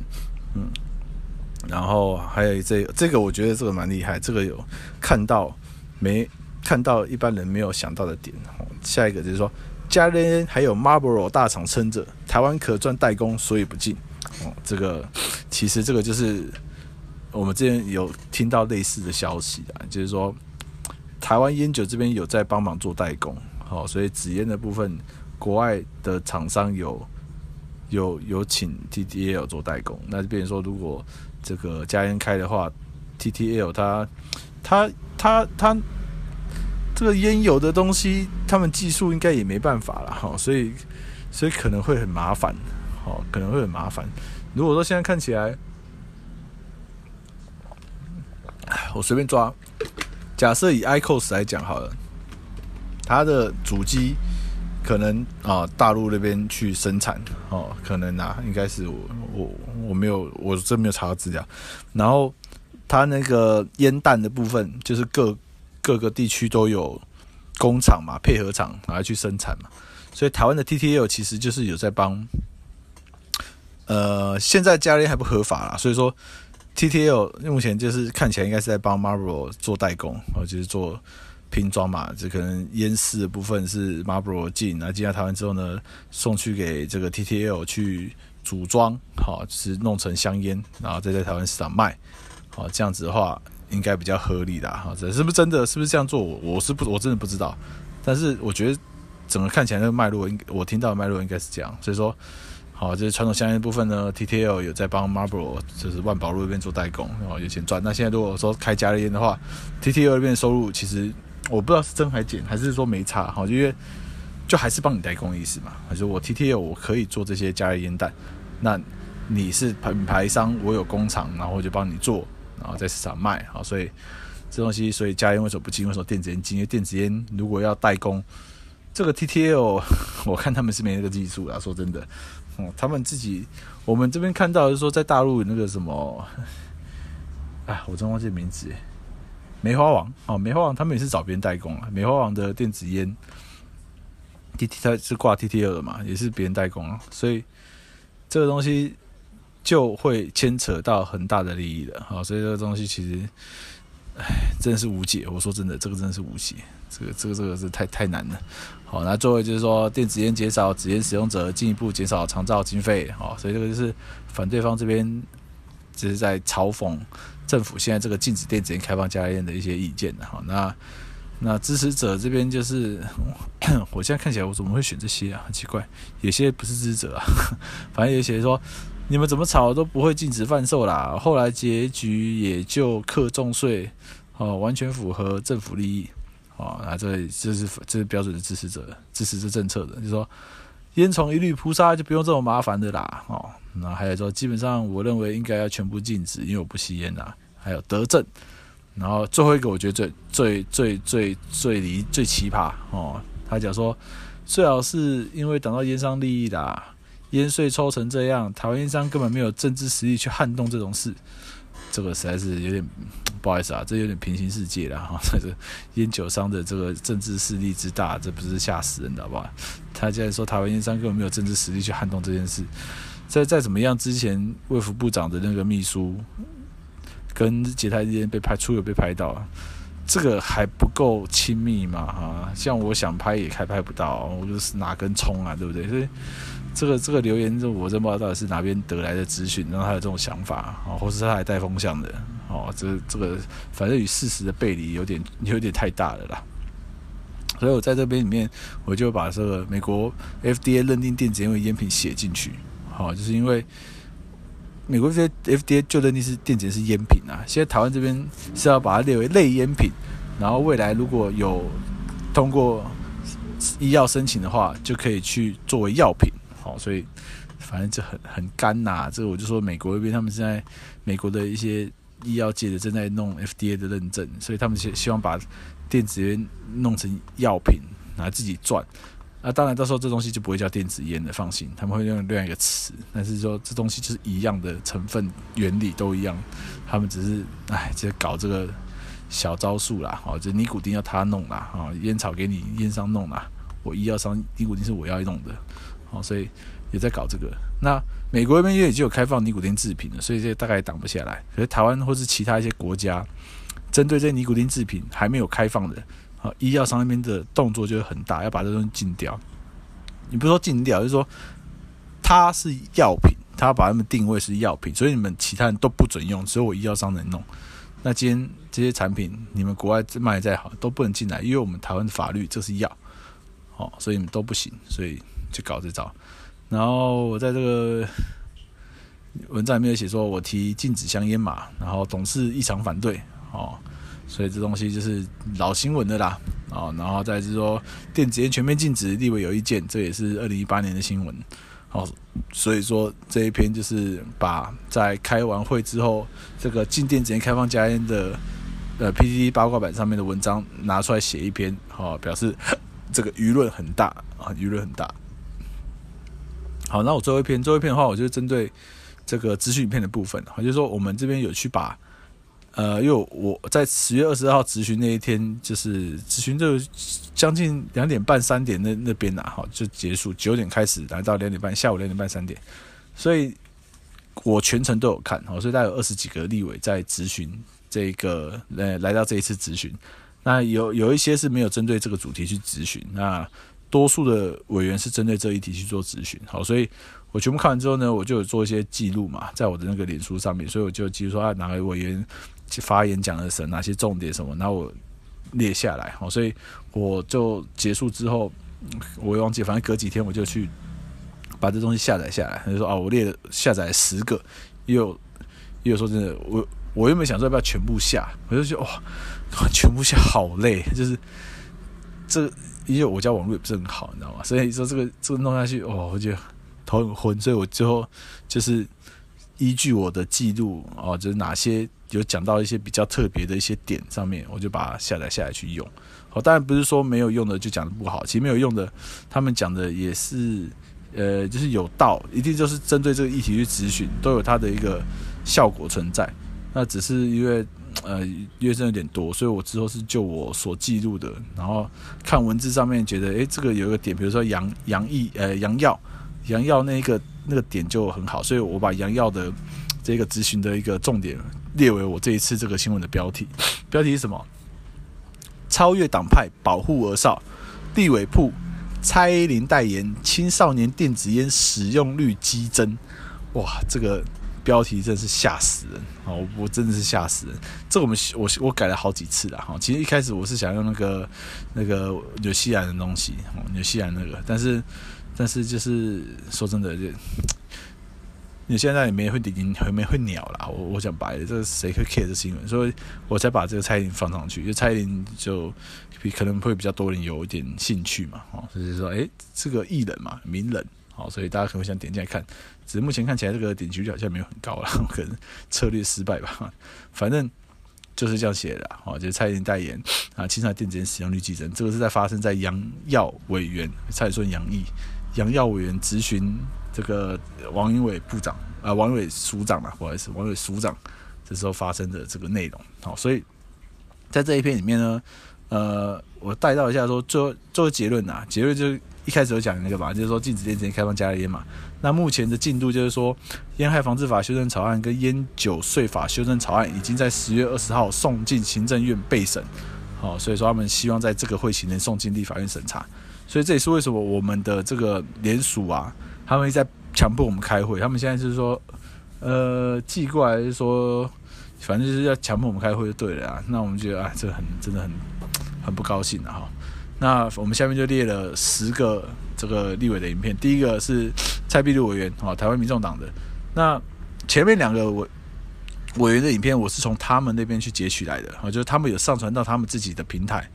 嗯，然后还有这、这个我觉得这个蛮厉害，这个有看到没看到一般人没有想到的点，下一个就是说。加热烟还有 Marlboro 大厂撑着，台湾可赚代工，所以不进。哦，这个其实这个就是我们之前有听到类似的消息啊，就是说台湾烟酒这边有在帮忙做代工，好，所以纸烟的部分，国外的厂商有有有请 TTL 做代工，那就变成说，如果这个加烟开的话，TTL 它它它它。这个烟油的东西，他们技术应该也没办法了哈，所以所以可能会很麻烦，好，可能会很麻烦。如果说现在看起来，我随便抓，假设以 icos 来讲好了，它的主机可能啊大陆那边去生产哦，可能啊应该是我我我没有我真没有查到资料，然后它那个烟弹的部分就是各。各个地区都有工厂嘛，配合厂来去生产嘛，所以台湾的 TTL 其实就是有在帮，呃，现在加热还不合法啦，所以说 TTL 目前就是看起来应该是在帮 Marlboro 做代工，哦，就是做拼装嘛，这可能烟丝的部分是 Marlboro 进，然后进到台湾之后呢，送去给这个 TTL 去组装，好，就是弄成香烟，然后再在台湾市场卖，好，这样子的话应该比较合理的，哈，这是不是真的？是不是这样做？我我是不，我真的不知道，但是我觉得整个看起来那个脉络，应我听到的脉络应该是这样，所以说。好，这是传统香烟部分呢。TTL 有在帮 Marlboro，就是万宝路那边做代工，然后有钱赚。那现在如果说开加热烟的话，TTL 那边收入其实我不知道是增还减，还是说没差。好，因为就还是帮你代工意思嘛。还是我 TTL 我可以做这些加热烟弹，那你是品牌商，我有工厂，然后就帮你做，然后在市场卖。好，所以这东西，所以加热烟为什么不进？为什么电子烟进？因为电子烟如果要代工，这个 TTL 我看他们是没那个技术啦。说真的。哦他们自己，我们这边看到是说，在大陆那个什么，啊，我真忘记名字，梅花王哦，梅花王他们也是找别人代工啊。梅花王的电子烟，T T 它是挂 T T L 的嘛，也是别人代工啊，所以这个东西就会牵扯到很大的利益的，好，所以这个东西其实，哎，真是无解。我说真的，这个真是无解。这个这个这个是太太难了，好，那作为就是说电子烟减少纸烟使用者，进一步减少长照经费，好，所以这个就是反对方这边只是在嘲讽政府现在这个禁止电子烟开放加烟的一些意见的，好，那那支持者这边就是，我现在看起来我怎么会选这些啊？很奇怪，有些不是支持者啊，反正有些说你们怎么吵都不会禁止贩售啦，后来结局也就课重税，哦，完全符合政府利益。哦，那这这是这是标准的支持者支持这政策的，就是说烟囱一律扑杀，就不用这么麻烦的啦。哦，那还有说，基本上我认为应该要全部禁止，因为我不吸烟呐。还有德政，然后最后一个我觉得最最最最最离最奇葩哦，他讲说最好是因为挡到烟商利益的，烟税抽成这样，台湾烟商根本没有政治实力去撼动这种事。这个实在是有点 不好意思啊，这有点平行世界了哈。这个烟酒商的这个政治势力之大，这不是吓死人的好不好？他竟然说台湾烟商根本没有政治实力去撼动这件事。再再怎么样，之前卫福部长的那个秘书跟捷泰之间被拍出有被拍到，这个还不够亲密嘛？哈，像我想拍也开拍不到，我就是哪根葱啊，对不对？所以。这个这个留言，这我真不知道到底是哪边得来的资讯，然后他有这种想法啊，或是他还带风向的哦，这这个反正与事实的背离有点 有点太大了啦。所以我在这边里面，我就把这个美国 FDA 认定电子烟为烟品写进去，好，就是因为美国 FDA 就认定是电子烟是烟品啊。现在台湾这边是要把它列为类烟品，然后未来如果有通过医药申请的话，就可以去作为药品。好，所以反正就很很干呐、这我就说，美国那边他们现在美国的一些医药界的正在弄 FDA 的认证，所以他们希希望把电子烟弄成药品，拿自己赚。那当然到时候这东西就不会叫电子烟的，放心，他们会用另外一个词。但是说这东西就是一样的成分原理都一样，他们只是哎，直接搞这个小招数啦。好，就尼古丁要他弄啦，啊，烟草给你烟商弄啦，我医药商尼古丁是我要弄的。哦，所以也在搞这个。那美国那边也已经有开放尼古丁制品了，所以这大概也挡不下来。可是台湾或是其他一些国家，针对这尼古丁制品还没有开放的，啊，医药商那边的动作就会很大，要把这东西禁掉。你不说禁掉，就是说它是药品，它把它们定位是药品，所以你们其他人都不准用，只有我医药商能弄。那今天这些产品，你们国外卖再好都不能进来，因为我们台湾的法律这是药，哦，所以你们都不行，所以。去搞这招，然后我在这个 文章里面写说，我提禁止香烟嘛，然后董事异常反对。哦，所以这东西就是老新闻的啦。哦，然后再是说电子烟全面禁止，立委有意见，这也是二零一八年的新闻。哦，所以说这一篇就是把在开完会之后这个禁电子烟开放加烟的呃 PTT 八卦版上面的文章拿出来写一篇，哦，表示 这个舆论很大啊，舆论很大。好，那我最后一篇，最后一篇的话，我就针对这个资讯影片的部分，好就是说我们这边有去把，呃，因为我在十月二十二号咨询那一天，就是咨询就将近两点半三点那那边呐，哈，就结束，九点开始来到两点半，下午两点半三点，所以我全程都有看，好所以大概有二十几个立委在咨询这个，呃，来到这一次咨询，那有有一些是没有针对这个主题去咨询，那多数的委员是针对这一题去做咨询。好，所以我全部看完之后呢，我就有做一些记录嘛，在我的那个脸书上面，所以我就记录说啊，哪个委员发言讲了什，哪些重点什么，然后我列下来。好，所以我就结束之后，我忘记，反正隔几天我就去把这东西下载下来。他就说啊，我列了下载十个，也有也有说真的，我我原本想说要不要全部下，我就觉得哇。全部下好累，就是这，因为我家网络也不是很好，你知道吗？所以说这个这个弄下去，哦，我就头很昏，所以我最后就是依据我的记录哦，就是哪些有讲到一些比较特别的一些点上面，我就把它下载下来去用。哦，当然不是说没有用的就讲的不好，其实没有用的，他们讲的也是呃，就是有道，一定就是针对这个议题去质询，都有它的一个效果存在。那只是因为。呃，因为真的有点多，所以我之后是就我所记录的，然后看文字上面觉得，诶，这个有一个点，比如说杨杨毅，呃，杨耀，杨耀那一个那个点就很好，所以我把杨耀的这个质询的一个重点列为我这一次这个新闻的标题。标题是什么？超越党派，保护儿少，地委铺，蔡依林代言，青少年电子烟使用率激增。哇，这个。标题真是吓死人啊！我真的是吓死人。这我们我我改了好几次了哈。其实一开始我是想用那个那个纽西兰的东西，纽西兰那个，但是但是就是说真的，就你现在也没会顶，也没会鸟啦。我我讲白了，这个谁会 care 这新闻？所以我才把这个蔡依林放上去，因为蔡依林就比可能会比较多人有一点兴趣嘛。哦，就是说，诶，这个艺人嘛，名人。好，所以大家可能想点进来看，只是目前看起来这个点击率好像没有很高了，可能策略失败吧。反正就是这样写的，好，就是蔡依林代言啊，青少年电子烟使用率激增，这个是在发生在杨耀委员，蔡说杨毅，杨耀委员质询这个王英伟部长啊，王伟署长嘛，不好意思，王伟署长这时候发生的这个内容。好，所以在这一篇里面呢，呃，我带到一下说，最后最后结论啊，结论就是。一开始有讲那个嘛，就是说禁止电子烟开放加热烟嘛。那目前的进度就是说，烟害防治法修正草案跟烟酒税法修正草案已经在十月二十号送进行政院备审。好，所以说他们希望在这个会期内送进立法院审查。所以这也是为什么我们的这个联署啊，他们一直在强迫我们开会。他们现在就是说，呃，寄过来就是说，反正就是要强迫我们开会就对了啊。那我们觉得啊，这很真的很很不高兴的哈。那我们下面就列了十个这个立委的影片。第一个是蔡壁如委员，哦，台湾民众党的。那前面两个委委员的影片，我是从他们那边去截取来的，就是他们有上传到他们自己的平台，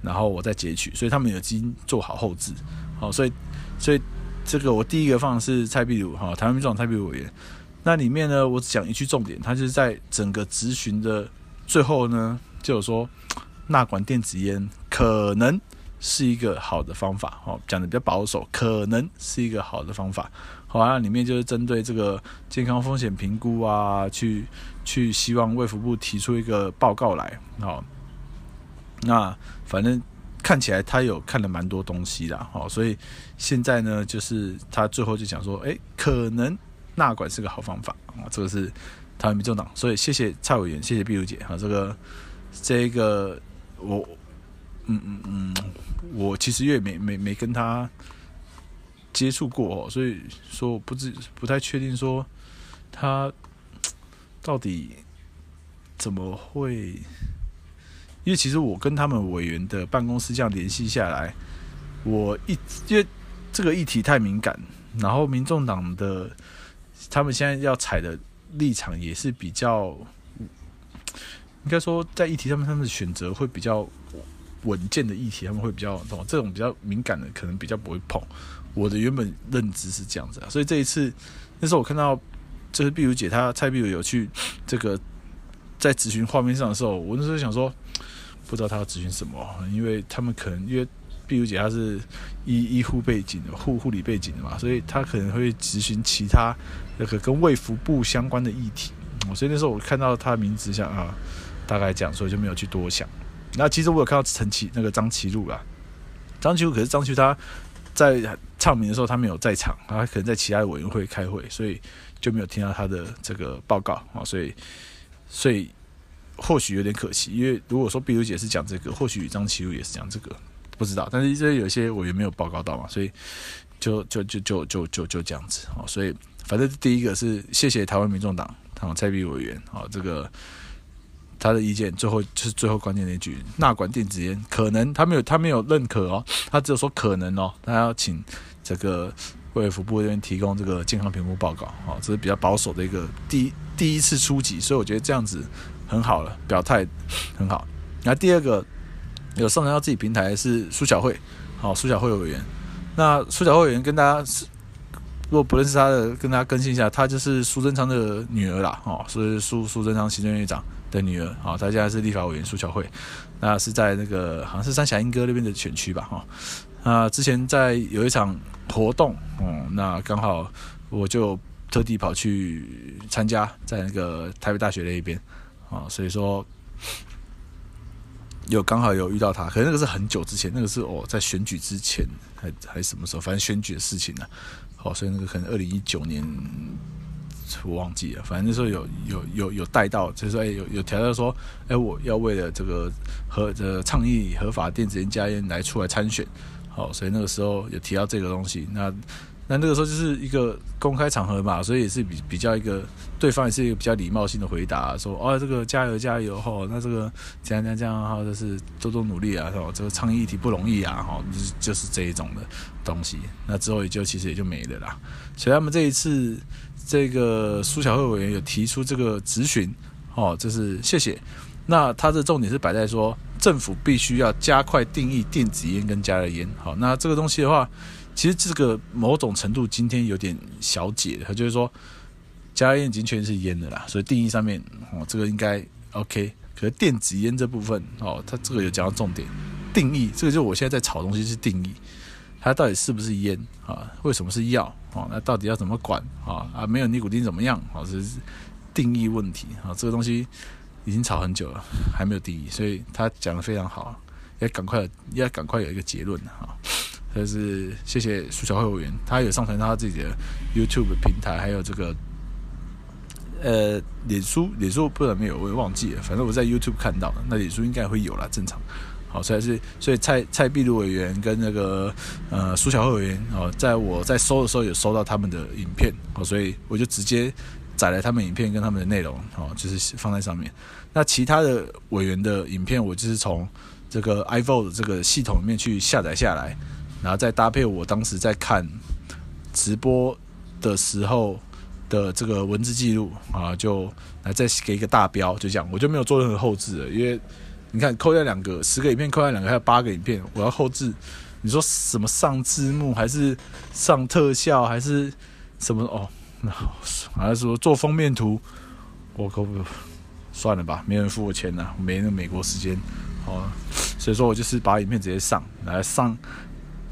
然后我再截取，所以他们有已经做好后置。好，所以所以这个我第一个放的是蔡壁如，哈，台湾民众党蔡壁如委员。那里面呢，我只讲一句重点，他就是在整个质询的最后呢，就有说纳管电子烟可能。是一个好的方法，哦，讲的比较保守，可能是一个好的方法。好，那里面就是针对这个健康风险评估啊，去去希望卫福部提出一个报告来，好，那反正看起来他有看了蛮多东西的，好，所以现在呢，就是他最后就讲说，哎，可能纳管是个好方法啊，这个是台湾民众党，所以谢谢蔡委员，谢谢碧如姐，哈，这个这个我。嗯嗯嗯，我其实也没没没跟他接触过，所以说我不知不太确定说他到底怎么会，因为其实我跟他们委员的办公室这样联系下来，我一因为这个议题太敏感，然后民众党的他们现在要采的立场也是比较，应该说在议题上面他们的选择会比较。稳健的议题，他们会比较懂，这种比较敏感的，可能比较不会碰。我的原本认知是这样子啊，所以这一次，那时候我看到，就是碧如姐她蔡碧如有去这个在咨询画面上的时候，我那时候想说，不知道她要咨询什么，因为他们可能因为碧如姐她是医医护背景的护护理背景的嘛，所以她可能会咨询其他那个跟卫福部相关的议题。所以那时候我看到她的名字，想啊，大概讲，所以就没有去多想。那其实我有看到陈奇那个张其禄啦，张其禄可是张其禄他在唱名的时候他没有在场，他可能在其他委员会开会，所以就没有听到他的这个报告啊，所以所以或许有点可惜，因为如果说毕如姐是讲这个，或许张启儒也是讲这个，不知道。但是这有些我也没有报告到嘛，所以就就就就就就就这样子哦。所以反正第一个是谢谢台湾民众党啊蔡壁委员啊这个他的意见，最后就是最后关键那句，纳管电子烟可能他没有他没有认可哦，他只有说可能哦，他要请这个卫福部这边提供这个健康评估报告哦，这是比较保守的一个第一第一次初级，所以我觉得这样子。很好了，表态很好。那第二个有上传到自己平台是苏小慧，好，苏小慧委员。那苏小慧委员跟大家是，如果不认识他的，跟大家更新一下，他就是苏贞昌的女儿啦，哦，是苏苏贞昌行政院长的女儿，好，她现在是立法委员苏小慧。那是在那个好像是三峡莺歌那边的选区吧，哈。那之前在有一场活动，哦，那刚好我就特地跑去参加，在那个台北大学那一边。啊，所以说有刚好有遇到他，可能那个是很久之前，那个是哦在选举之前还还什么时候，反正选举的事情呢、啊。好，所以那个可能二零一九年我忘记了，反正那时候有有有有带到，就是说哎有有提到说哎我要为了这个合这倡议合法电子烟加烟来出来参选。好，所以那个时候有提到这个东西，那。那那个时候就是一个公开场合嘛，所以也是比比较一个对方也是一个比较礼貌性的回答，说哦这个加油加油哈，那这个这样这样这样哈，就是多多努力啊，哦这个倡议议题不容易啊，哈就是就是这一种的东西。那之后也就其实也就没了啦。所以他们这一次这个苏小慧委员有提出这个质询，哦，这是谢谢。那他的重点是摆在说政府必须要加快定义电子烟跟加热烟。好，那这个东西的话。其实这个某种程度今天有点小解，他就是说，加烟已经确认是烟的啦，所以定义上面哦，这个应该 OK。可是电子烟这部分哦，它这个有讲到重点，定义这个就是我现在在炒东西是定义，它到底是不是烟啊？为什么是药啊？那到底要怎么管啊？啊，没有尼古丁怎么样？啊，这是定义问题啊。这个东西已经炒很久了，还没有定义，所以他讲得非常好，要赶快要赶快有一个结论啊。就是谢谢苏小慧委员，他有上传他自己的 YouTube 平台，还有这个呃脸书，脸书不知道没有，我也忘记了。反正我在 YouTube 看到的，那脸书应该会有啦，正常。好，所以是所以蔡蔡碧如委员跟那个呃苏小慧委员哦，在我在搜的时候有搜到他们的影片，哦，所以我就直接载了他们影片跟他们的内容，哦，就是放在上面。那其他的委员的影片，我就是从这个 iVoox 这个系统里面去下载下来。然后再搭配我当时在看直播的时候的这个文字记录啊，就来再给一个大标，就这样，我就没有做任何后置了，因为你看扣掉两个，十个影片扣掉两个，还有八个影片，我要后置，你说什么上字幕还是上特效还是什么哦？那 还是说做封面图，我可不算了吧，没人付我钱呐，没那美国时间哦，所以说我就是把影片直接上来上。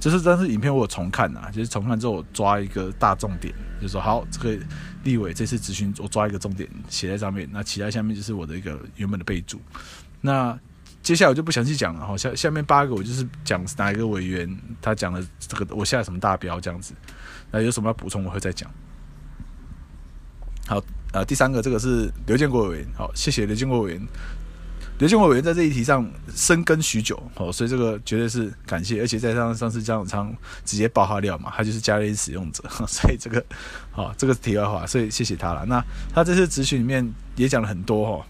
就是，但是影片我有重看呐，就是重看之后我抓一个大重点，就是说好，这个立委这次咨询我抓一个重点写在上面，那其他下面就是我的一个原本的备注。那接下来我就不详细讲了哈，下下面八个我就是讲哪一个委员他讲的这个我下了什么大标这样子，那有什么要补充我会再讲。好，呃，第三个这个是刘建国委员，好，谢谢刘建国委员。刘建国委员在这一题上深耕许久，哦，所以这个绝对是感谢，而且在上上次江永昌直接爆他料嘛，他就是加热使用者，所以这个，好，这个题外话，所以谢谢他了。那他这次咨询里面也讲了很多哈，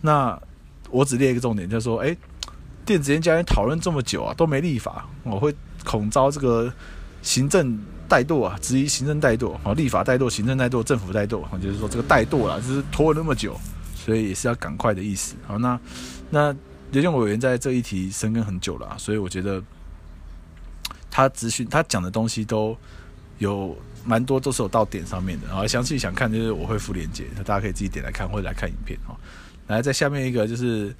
那我只列一个重点，就是说，哎，电子烟加烟讨论这么久啊，都没立法，我会恐遭这个行政怠惰啊，质疑行政怠惰，哦，立法怠惰，行政怠惰，政府怠惰，就是说这个怠惰啊，就是拖了那么久。所以也是要赶快的意思。好，那那刘建委员在这一题深耕很久了，所以我觉得他咨询他讲的东西都有蛮多都是有到点上面的。好详细想看就是我会附链接，大家可以自己点来看或者来看影片好。来，在下面一个就是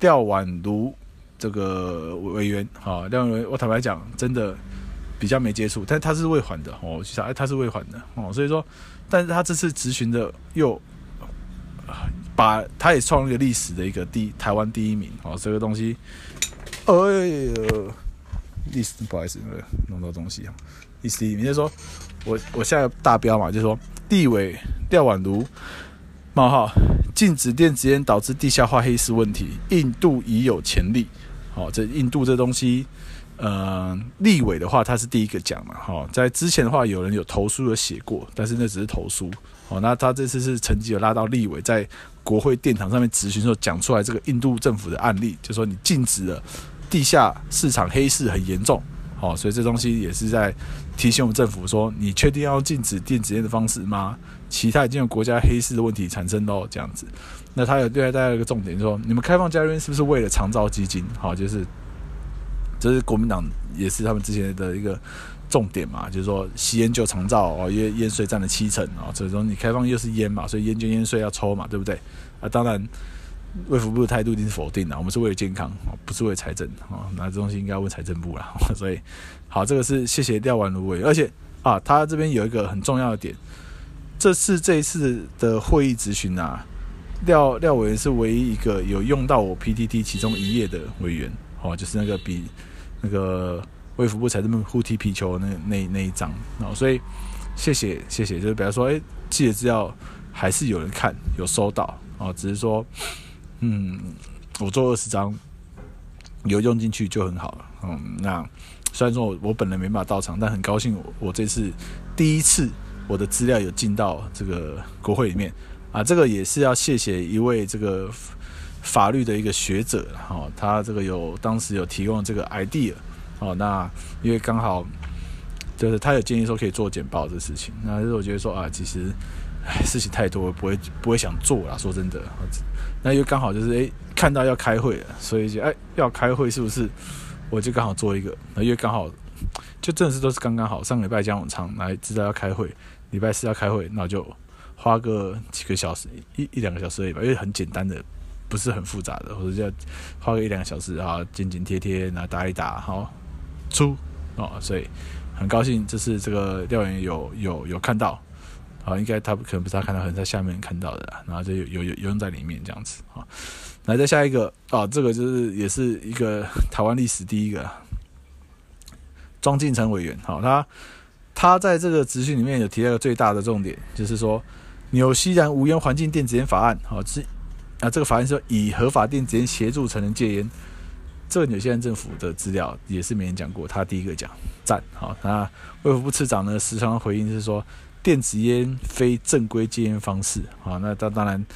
廖婉如这个委员哈，廖婉如我坦白讲真的比较没接触，但他是未还的哦，我去查，他是未还的哦，所以说，但是他这次咨询的又。把他也创一个历史的一个第台湾第一名哦，这个东西，哎呦，历史不好意思，弄到东西啊，历史第一名就是说我我下个大标嘛，就是说地委廖婉如冒号禁止电子烟导致地下化黑市问题，印度已有潜力。好，这印度这东西，呃，立委的话他是第一个讲嘛。好，在之前的话有人有投书有写过，但是那只是投书。好，那他这次是成绩有拉到立委，在国会殿堂上面咨询时候讲出来这个印度政府的案例，就说你禁止了地下市场黑市很严重。好，所以这东西也是在提醒我们政府说，你确定要禁止电子烟的方式吗？其他已经有国家黑市的问题产生喽，这样子。那他有对外带来一个重点，就说你们开放加热烟是不是为了长招基金？好，就是这是国民党也是他们之前的一个重点嘛，就是说吸烟就长照哦，因为烟税占了七成啊，所以说你开放又是烟嘛，所以烟就烟税要抽嘛，对不对？啊，当然卫福部的态度一定是否定的，我们是为了健康，不是为了财政啊，那这东西应该问财政部了。所以 好，这个是谢谢廖婉如委，而且啊，他这边有一个很重要的点，这次这一次的会议咨询啊。廖廖委员是唯一一个有用到我 PTT 其中一页的委员，哦，就是那个比那个卫福部财这么互踢皮球那那那一张，哦，所以谢谢谢谢，就是比方说，哎，记得资料还是有人看有收到，哦，只是说，嗯，我做二十张有用进去就很好了，嗯，那虽然说我我本人没办法到场，但很高兴我我这次第一次我的资料有进到这个国会里面。啊，这个也是要谢谢一位这个法律的一个学者，哈，他这个有当时有提供这个 idea，哦，那因为刚好就是他有建议说可以做简报这事情，那就是我觉得说啊，其实唉事情太多，不会不会想做啦，说真的，那又刚好就是诶看到要开会了，所以就哎要开会是不是？我就刚好做一个，那因为刚好就正式都是刚刚好，上礼拜江永昌来知道要开会，礼拜四要开会，那就。花个几个小时，一一两个小时而已吧，因为很简单的，不是很复杂的，或者叫花个一两个小时啊，剪剪贴贴，然后打一打，好出哦，所以很高兴，这是这个调研有有有看到，啊，应该他可能不是他看到，可能在下面看到的，然后就有有有有用在里面这样子啊。来，再下一个啊，这个就是也是一个台湾历史第一个庄敬诚委员，好，他他在这个资讯里面有提到一个最大的重点，就是说。纽西兰无烟环境电子烟法案，好，是啊，这个法案说以合法电子烟协助成人戒烟，这个纽西兰政府的资料也是没人讲过，他第一个讲，赞，好，那卫福部次长呢时常回应是说电子烟非正规戒烟方式，好，那当当然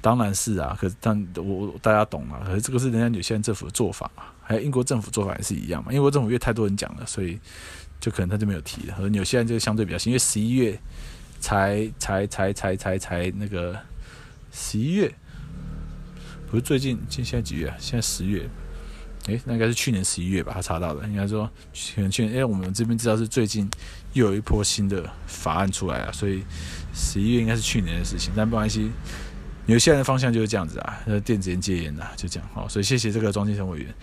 当然是啊，可是但我大家懂嘛，可是这个是人家纽西兰政府的做法嘛，还有英国政府做法也是一样嘛，英国政府因为太多人讲了，所以就可能他就没有提了，而纽西兰就相对比较新，因为十一月。才才才才才才那个十一月，不是最近，现现在几月啊？现在十月，诶，那应该是去年十一月吧？他查到的，应该说去年去年，因为我们这边知道是最近又有一波新的法案出来啊，所以十一月应该是去年的事情，但不关系。有现在的方向就是这样子啊，那电子烟戒烟啊，就这样好，所以谢谢这个庄敬诚委员。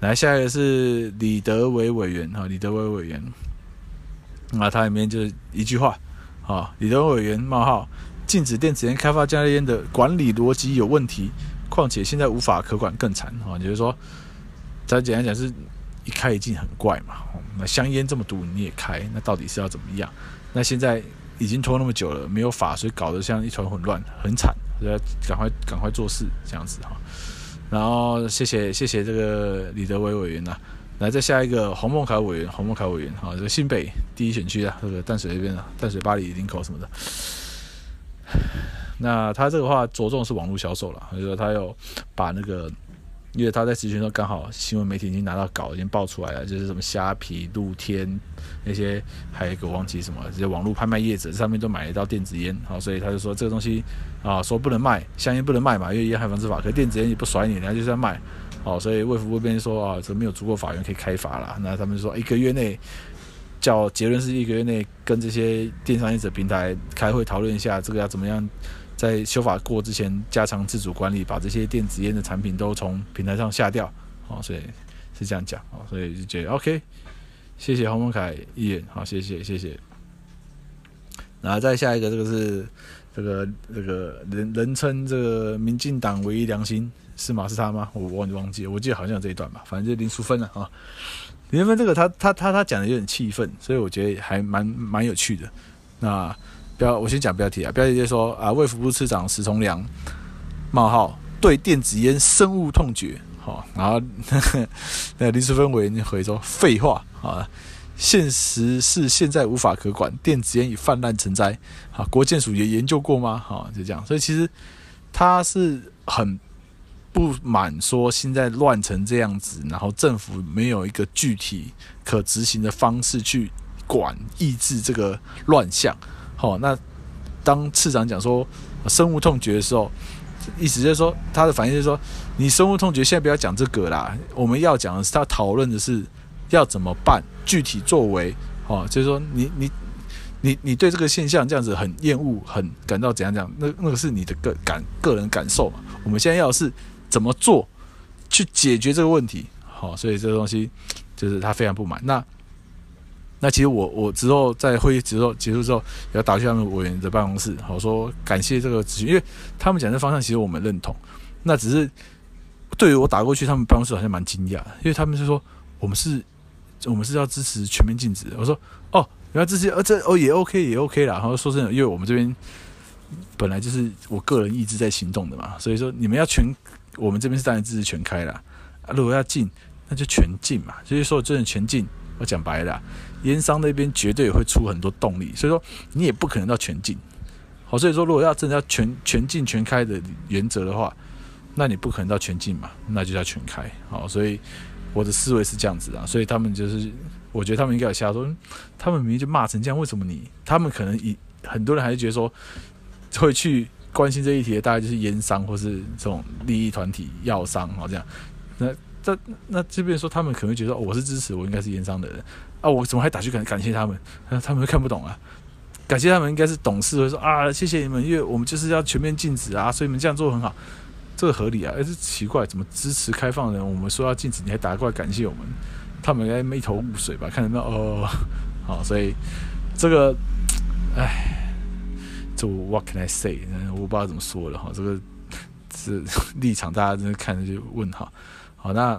来，下一个是李德伟委员哈，李德伟委员，那他里面就是一句话。啊，李德伟委员冒号禁止电子烟开发加烟的管理逻辑有问题，况且现在无法可管更惨啊！就是说，再简单讲是一开一禁很怪嘛。那香烟这么毒你也开，那到底是要怎么样？那现在已经拖那么久了，没有法，所以搞得像一团混乱，很惨，所以要赶快赶快做事这样子哈。然后谢谢谢谢这个李德伟委员呐。来，再下一个洪孟凯委员，洪孟凯委员，哈，这个新北第一选区啊，这个淡水那边啊，淡水、巴黎、林口什么的。那他这个话着重是网络销售了，就是说他有把那个，因为他在质询中刚好新闻媒体已经拿到稿，已经爆出来了，就是什么虾皮、露天那些，还有一个忘记什么，这些网络拍卖业者上面都买得到电子烟，好，所以他就说这个东西啊，说不能卖，香烟不能卖嘛，因为烟害防治法，可是电子烟也不甩你，人家就是要卖。哦，所以卫福部这边说啊，这没有足够法院可以开罚了。那他们说一个月内，叫结论是一个月内跟这些电商业者平台开会讨论一下，这个要怎么样在修法过之前加强自主管理，把这些电子烟的产品都从平台上下掉。哦，所以是这样讲。哦，所以就觉得 OK，谢谢洪孟楷议员。好，谢谢谢谢。然后再下一个，这个是这个这个人人称这个民进党唯一良心。是吗？是他吗？我忘记忘记，我记得好像有这一段吧。反正就林淑芬了啊。林淑芬这个他他他他讲的有点气愤，所以我觉得还蛮蛮有趣的。那标我先讲标题啊，标题就说啊，卫福部次长石崇良冒号对电子烟深恶痛绝。好，然后那林淑芬委员回说：“废话啊，现实是现在无法可管，电子烟已泛滥成灾。好，国健署也研究过吗？好，就这样。所以其实他是很不满，说现在乱成这样子，然后政府没有一个具体可执行的方式去管抑制这个乱象。好，那当次长讲说深恶痛绝的时候。”意思就是说，他的反应就是说，你深恶痛绝，现在不要讲这个啦。我们要讲的是，他讨论的是要怎么办，具体作为。哦，就是说你，你你你对这个现象这样子很厌恶，很感到怎样怎样？那那个是你的个感个人感受嘛。我们现在要是怎么做去解决这个问题。好，所以这个东西就是他非常不满。那。那其实我我之后在会议之后结束之后，也要打去他们委员的办公室，好说感谢这个咨询，因为他们讲的方向其实我们认同。那只是对于我打过去，他们办公室好像蛮惊讶，因为他们是说我们是我们是要支持全面禁止的。我说哦，原来支持，呃这哦也 OK 也 OK 啦。然后说真的，因为我们这边本来就是我个人意志在行动的嘛，所以说你们要全，我们这边是当然支持全开啦。如果要禁，那就全禁嘛。所以说真的全禁，我讲白了。烟商那边绝对也会出很多动力，所以说你也不可能到全禁，好，所以说如果要真的要全全禁全开的原则的话，那你不可能到全禁嘛，那就叫全开，好，所以我的思维是这样子啊，所以他们就是，我觉得他们应该有瞎说，他们明明就骂成这样，为什么你？他们可能以很多人还是觉得说，会去关心这一题的，大概就是烟商或是这种利益团体、药商，好这样，那这那这边说他们可能觉得，我是支持，我应该是烟商的人。啊，我怎么还打去感感谢他们？他们会看不懂啊！感谢他们应该是懂事会说啊，谢谢你们，因为我们就是要全面禁止啊，所以你们这样做很好，这个合理啊。哎，这奇怪，怎么支持开放的人，我们说要禁止，你还打过来感谢我们？他们应该一头雾水吧？看到没有？哦，好，所以这个，哎，这 What can I say？我不知道怎么说了哈。这个是立场，大家真的看着就问号。好，那。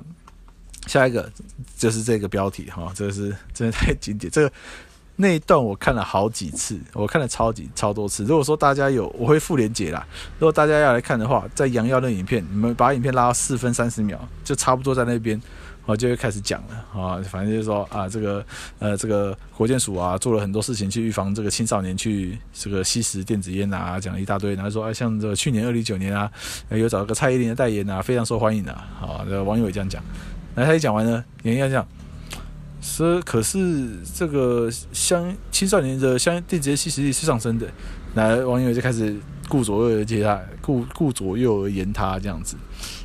下一个就是这个标题哈，这个是真的太经典。这个那一段我看了好几次，我看了超级超多次。如果说大家有，我会附连结啦。如果大家要来看的话，在杨耀那影片，你们把影片拉到四分三十秒，就差不多在那边，我就会开始讲了啊。反正就是说啊，这个呃，这个国健署啊，做了很多事情去预防这个青少年去这个吸食电子烟啊，讲了一大堆。然后说啊，像这个去年二零一九年啊，有找个蔡依林的代言啊，非常受欢迎的啊。这个网友也这样讲。那他一讲完呢，人家讲，说可是这个香青少年的香电子烟吸食率是上升的，那网友就开始顾左右而言他，顾顾左右而言他这样子，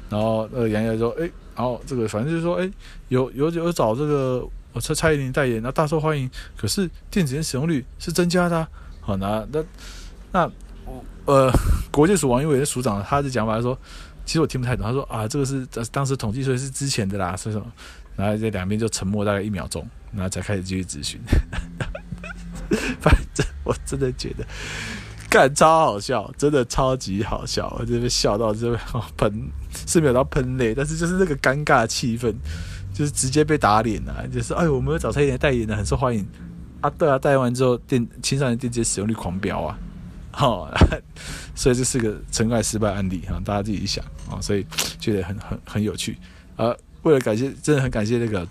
然后呃杨洋说，哎，然后这个反正就是说，哎，有有有找这个我蔡蔡依林代言，那大受欢迎，可是电子烟使用率是增加的，好，那那那我呃国健署王英伟的署长他的讲法说。其实我听不太懂，他说啊，这个是当时统计出来是之前的啦，所以说，然后这两边就沉默大概一秒钟，然后才开始继续咨询。反正我真的觉得，干超好笑，真的超级好笑，我这边笑到这边喷，是没有到喷泪，但是就是那个尴尬气氛，就是直接被打脸了，就是哎，我们有找蔡依林代言的，很受欢迎啊，对啊，代言完之后电青少年电子使用率狂飙啊。好、哦，所以这是个成功失败案例哈，大家自己想、哦，所以觉得很很很有趣。呃，为了感谢，真的很感谢那个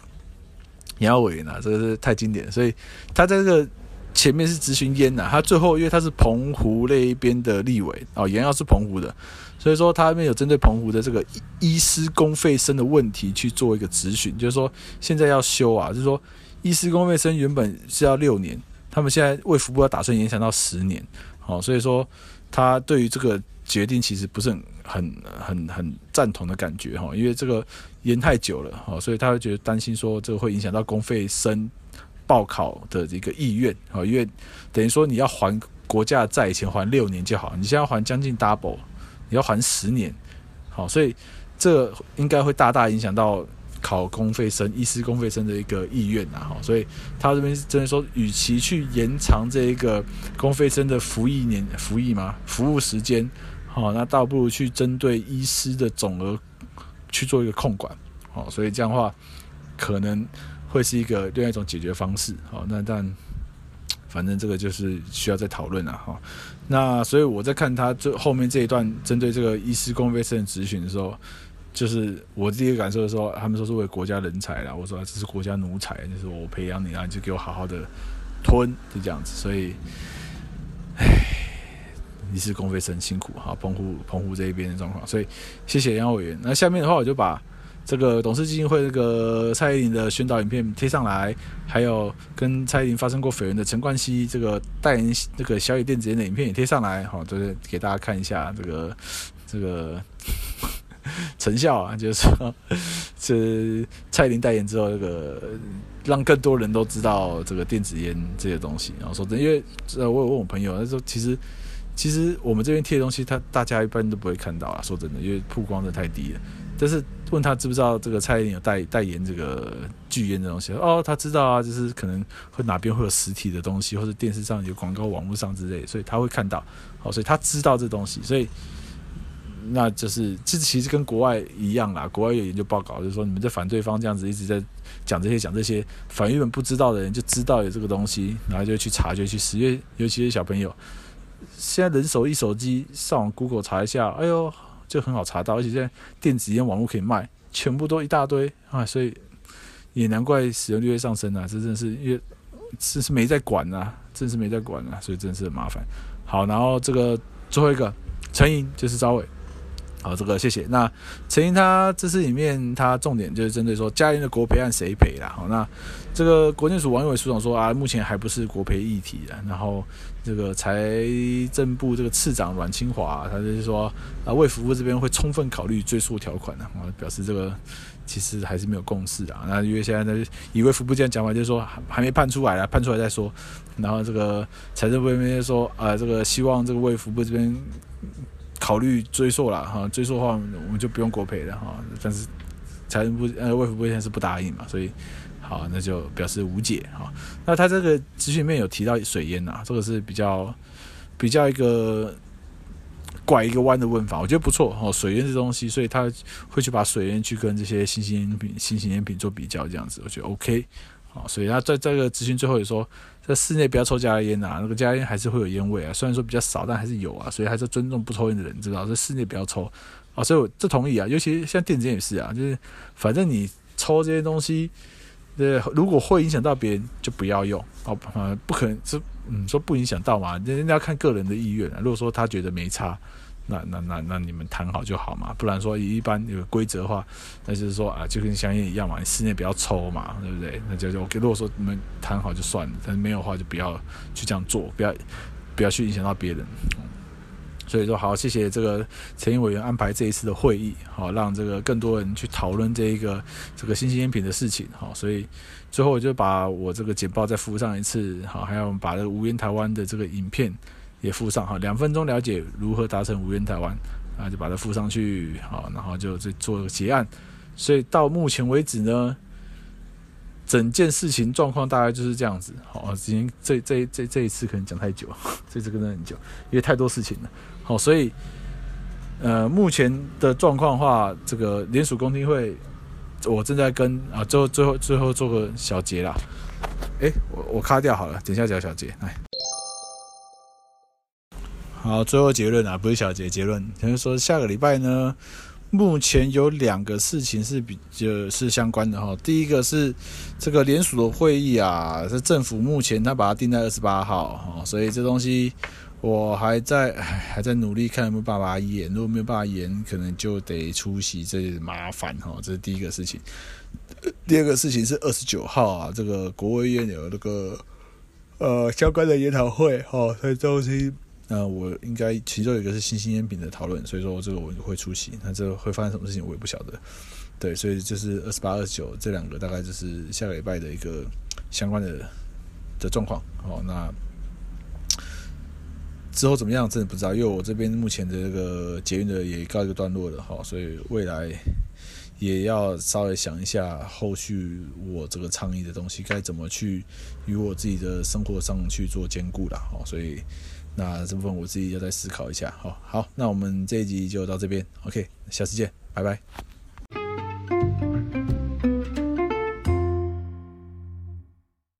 杨耀委员啊，这个是太经典了。所以他在这个前面是质询烟呐，他最后因为他是澎湖那一边的立委哦，杨耀是澎湖的，所以说他那边有针对澎湖的这个医师公费生的问题去做一个质询，就是说现在要修啊，就是说医师公费生原本是要六年，他们现在卫福部要打算延长到十年。哦，所以说他对于这个决定其实不是很很很很赞同的感觉哈，因为这个延太久了哈，所以他会觉得担心说这个会影响到公费生报考的这个意愿啊，因为等于说你要还国家债，以前还六年就好，你现在还将近 double，你要还十年，好，所以这应该会大大影响到。考公费生、医师公费生的一个意愿啊，所以他这边是真的说，与其去延长这一个公费生的服役年、服役嘛，服务时间，好，那倒不如去针对医师的总额去做一个控管，好，所以这样的话可能会是一个另外一种解决方式，好，那但反正这个就是需要再讨论了哈。那所以我在看他最后面这一段针对这个医师公费生的咨询的时候，就是我第一个感受的时候，他们说是为国家人才啦，我说这是国家奴才，就是我培养你啊，你就给我好好的吞，就这样子。所以，你是公费生辛苦哈，澎湖澎湖这一边的状况，所以谢谢杨委员。那下面的话我就把。这个董事基金会这个蔡依林的宣导影片贴上来，还有跟蔡依林发生过绯闻的陈冠希这个代言这个小野电子烟的影片也贴上来，好，就是给大家看一下这个这个成效啊，就是说是蔡依林代言之后，这个让更多人都知道这个电子烟这些东西。然后说，因为呃，我有问我朋友，他说其实其实我们这边贴的东西，他大家一般都不会看到啊。说真的，因为曝光的太低了，但是。问他知不知道这个蔡依林有代代言这个巨烟的东西？哦，他知道啊，就是可能会哪边会有实体的东西，或者电视上有广告、网络上之类，所以他会看到。好，所以他知道这东西，所以那就是这其实跟国外一样啦。国外有研究报告，就是说你们这反对方这样子一直在讲这些讲这些，反而原本不知道的人就知道有这个东西，然后就去查，就去实验。尤其是小朋友，现在人手一手机，上网 Google 查一下，哎呦。就很好查到，而且现在电子烟网络可以卖，全部都一大堆啊，所以也难怪使用率会上升啊！这真是因为真是没在管啊，真是没在管啊，所以真是很麻烦。好，然后这个最后一个陈莹就是赵伟。好，这个谢谢。那陈英他这次里面他重点就是针对说嘉联的国赔案谁赔啦？好，那这个国建署王永伟署长说啊，目前还不是国赔议题的。然后这个财政部这个次长阮清华，他就是说啊，卫福部这边会充分考虑追溯条款的。啊，表示这个其实还是没有共识的。那因为现在呢，以卫福部这样讲法，就是说还还没判出来啊，判出来再说。然后这个财政部这边说啊，这个希望这个卫福部这边。考虑追溯了哈，追溯的话我们就不用国赔了哈。但是财政部呃卫福部现在是不答应嘛，所以好那就表示无解哈。那他这个咨询里面有提到水烟呐，这个是比较比较一个拐一个弯的问法，我觉得不错哦。水烟这东西，所以他会去把水烟去跟这些新型烟品、新型烟品做比较，这样子我觉得 OK。好，所以他在这个咨询最后也说，在室内不要抽加烟啊，那个加烟还是会有烟味啊，虽然说比较少，但还是有啊，所以还是尊重不抽烟的人，知道在室内不要抽啊，所以我这同意啊，尤其像电子烟也是啊，就是反正你抽这些东西，呃，如果会影响到别人，就不要用哦，不可能是嗯说不影响到嘛，人家要看个人的意愿啊，如果说他觉得没差。那那那那你们谈好就好嘛，不然说一般有规则的话，那就是说啊，就跟香烟一样嘛，你室内不要抽嘛，对不对？那就就。如果说你们谈好就算了，但是没有话就不要去这样做，不要不要去影响到别人。所以说好，谢谢这个陈委员安排这一次的会议，好让这个更多人去讨论这一个这个新型烟品的事情。好，所以最后我就把我这个简报再附上一次，好，还要把这个无烟台湾的这个影片。也附上哈，两分钟了解如何达成无烟台湾，啊，就把它附上去，好，然后就再做个结案。所以到目前为止呢，整件事情状况大概就是这样子。好，今天这这这这一次可能讲太久，这次可能很久，因为太多事情了。好，所以呃，目前的状况话，这个联署公听会，我正在跟啊，最后最后最后做个小结啦。诶，我我卡掉好了，等下讲小结，来。好，最后结论啊，不是小结结论，就是说下个礼拜呢，目前有两个事情是比较是相关的哈。第一个是这个联署的会议啊，是政府目前他把它定在二十八号哈，所以这东西我还在 还在努力看有没有办法演，如果没有办法演，可能就得出席，这麻烦哈。这是第一个事情。第二个事情是二十九号啊，这个国卫院有那个呃相关的研讨会哈，在中心。那我应该其中有一个是新兴烟品的讨论，所以说这个我会出席。那这会发生什么事情我也不晓得。对，所以就是二十八、二十九这两个大概就是下个礼拜的一个相关的的状况。好，那之后怎么样真的不知道，因为我这边目前的这个捷运的也告一个段落了哈，所以未来也要稍微想一下后续我这个倡议的东西该怎么去与我自己的生活上去做兼顾了。哈，所以。那这部分我自己要再思考一下。哈，好，那我们这一集就到这边。OK，下次见，拜拜。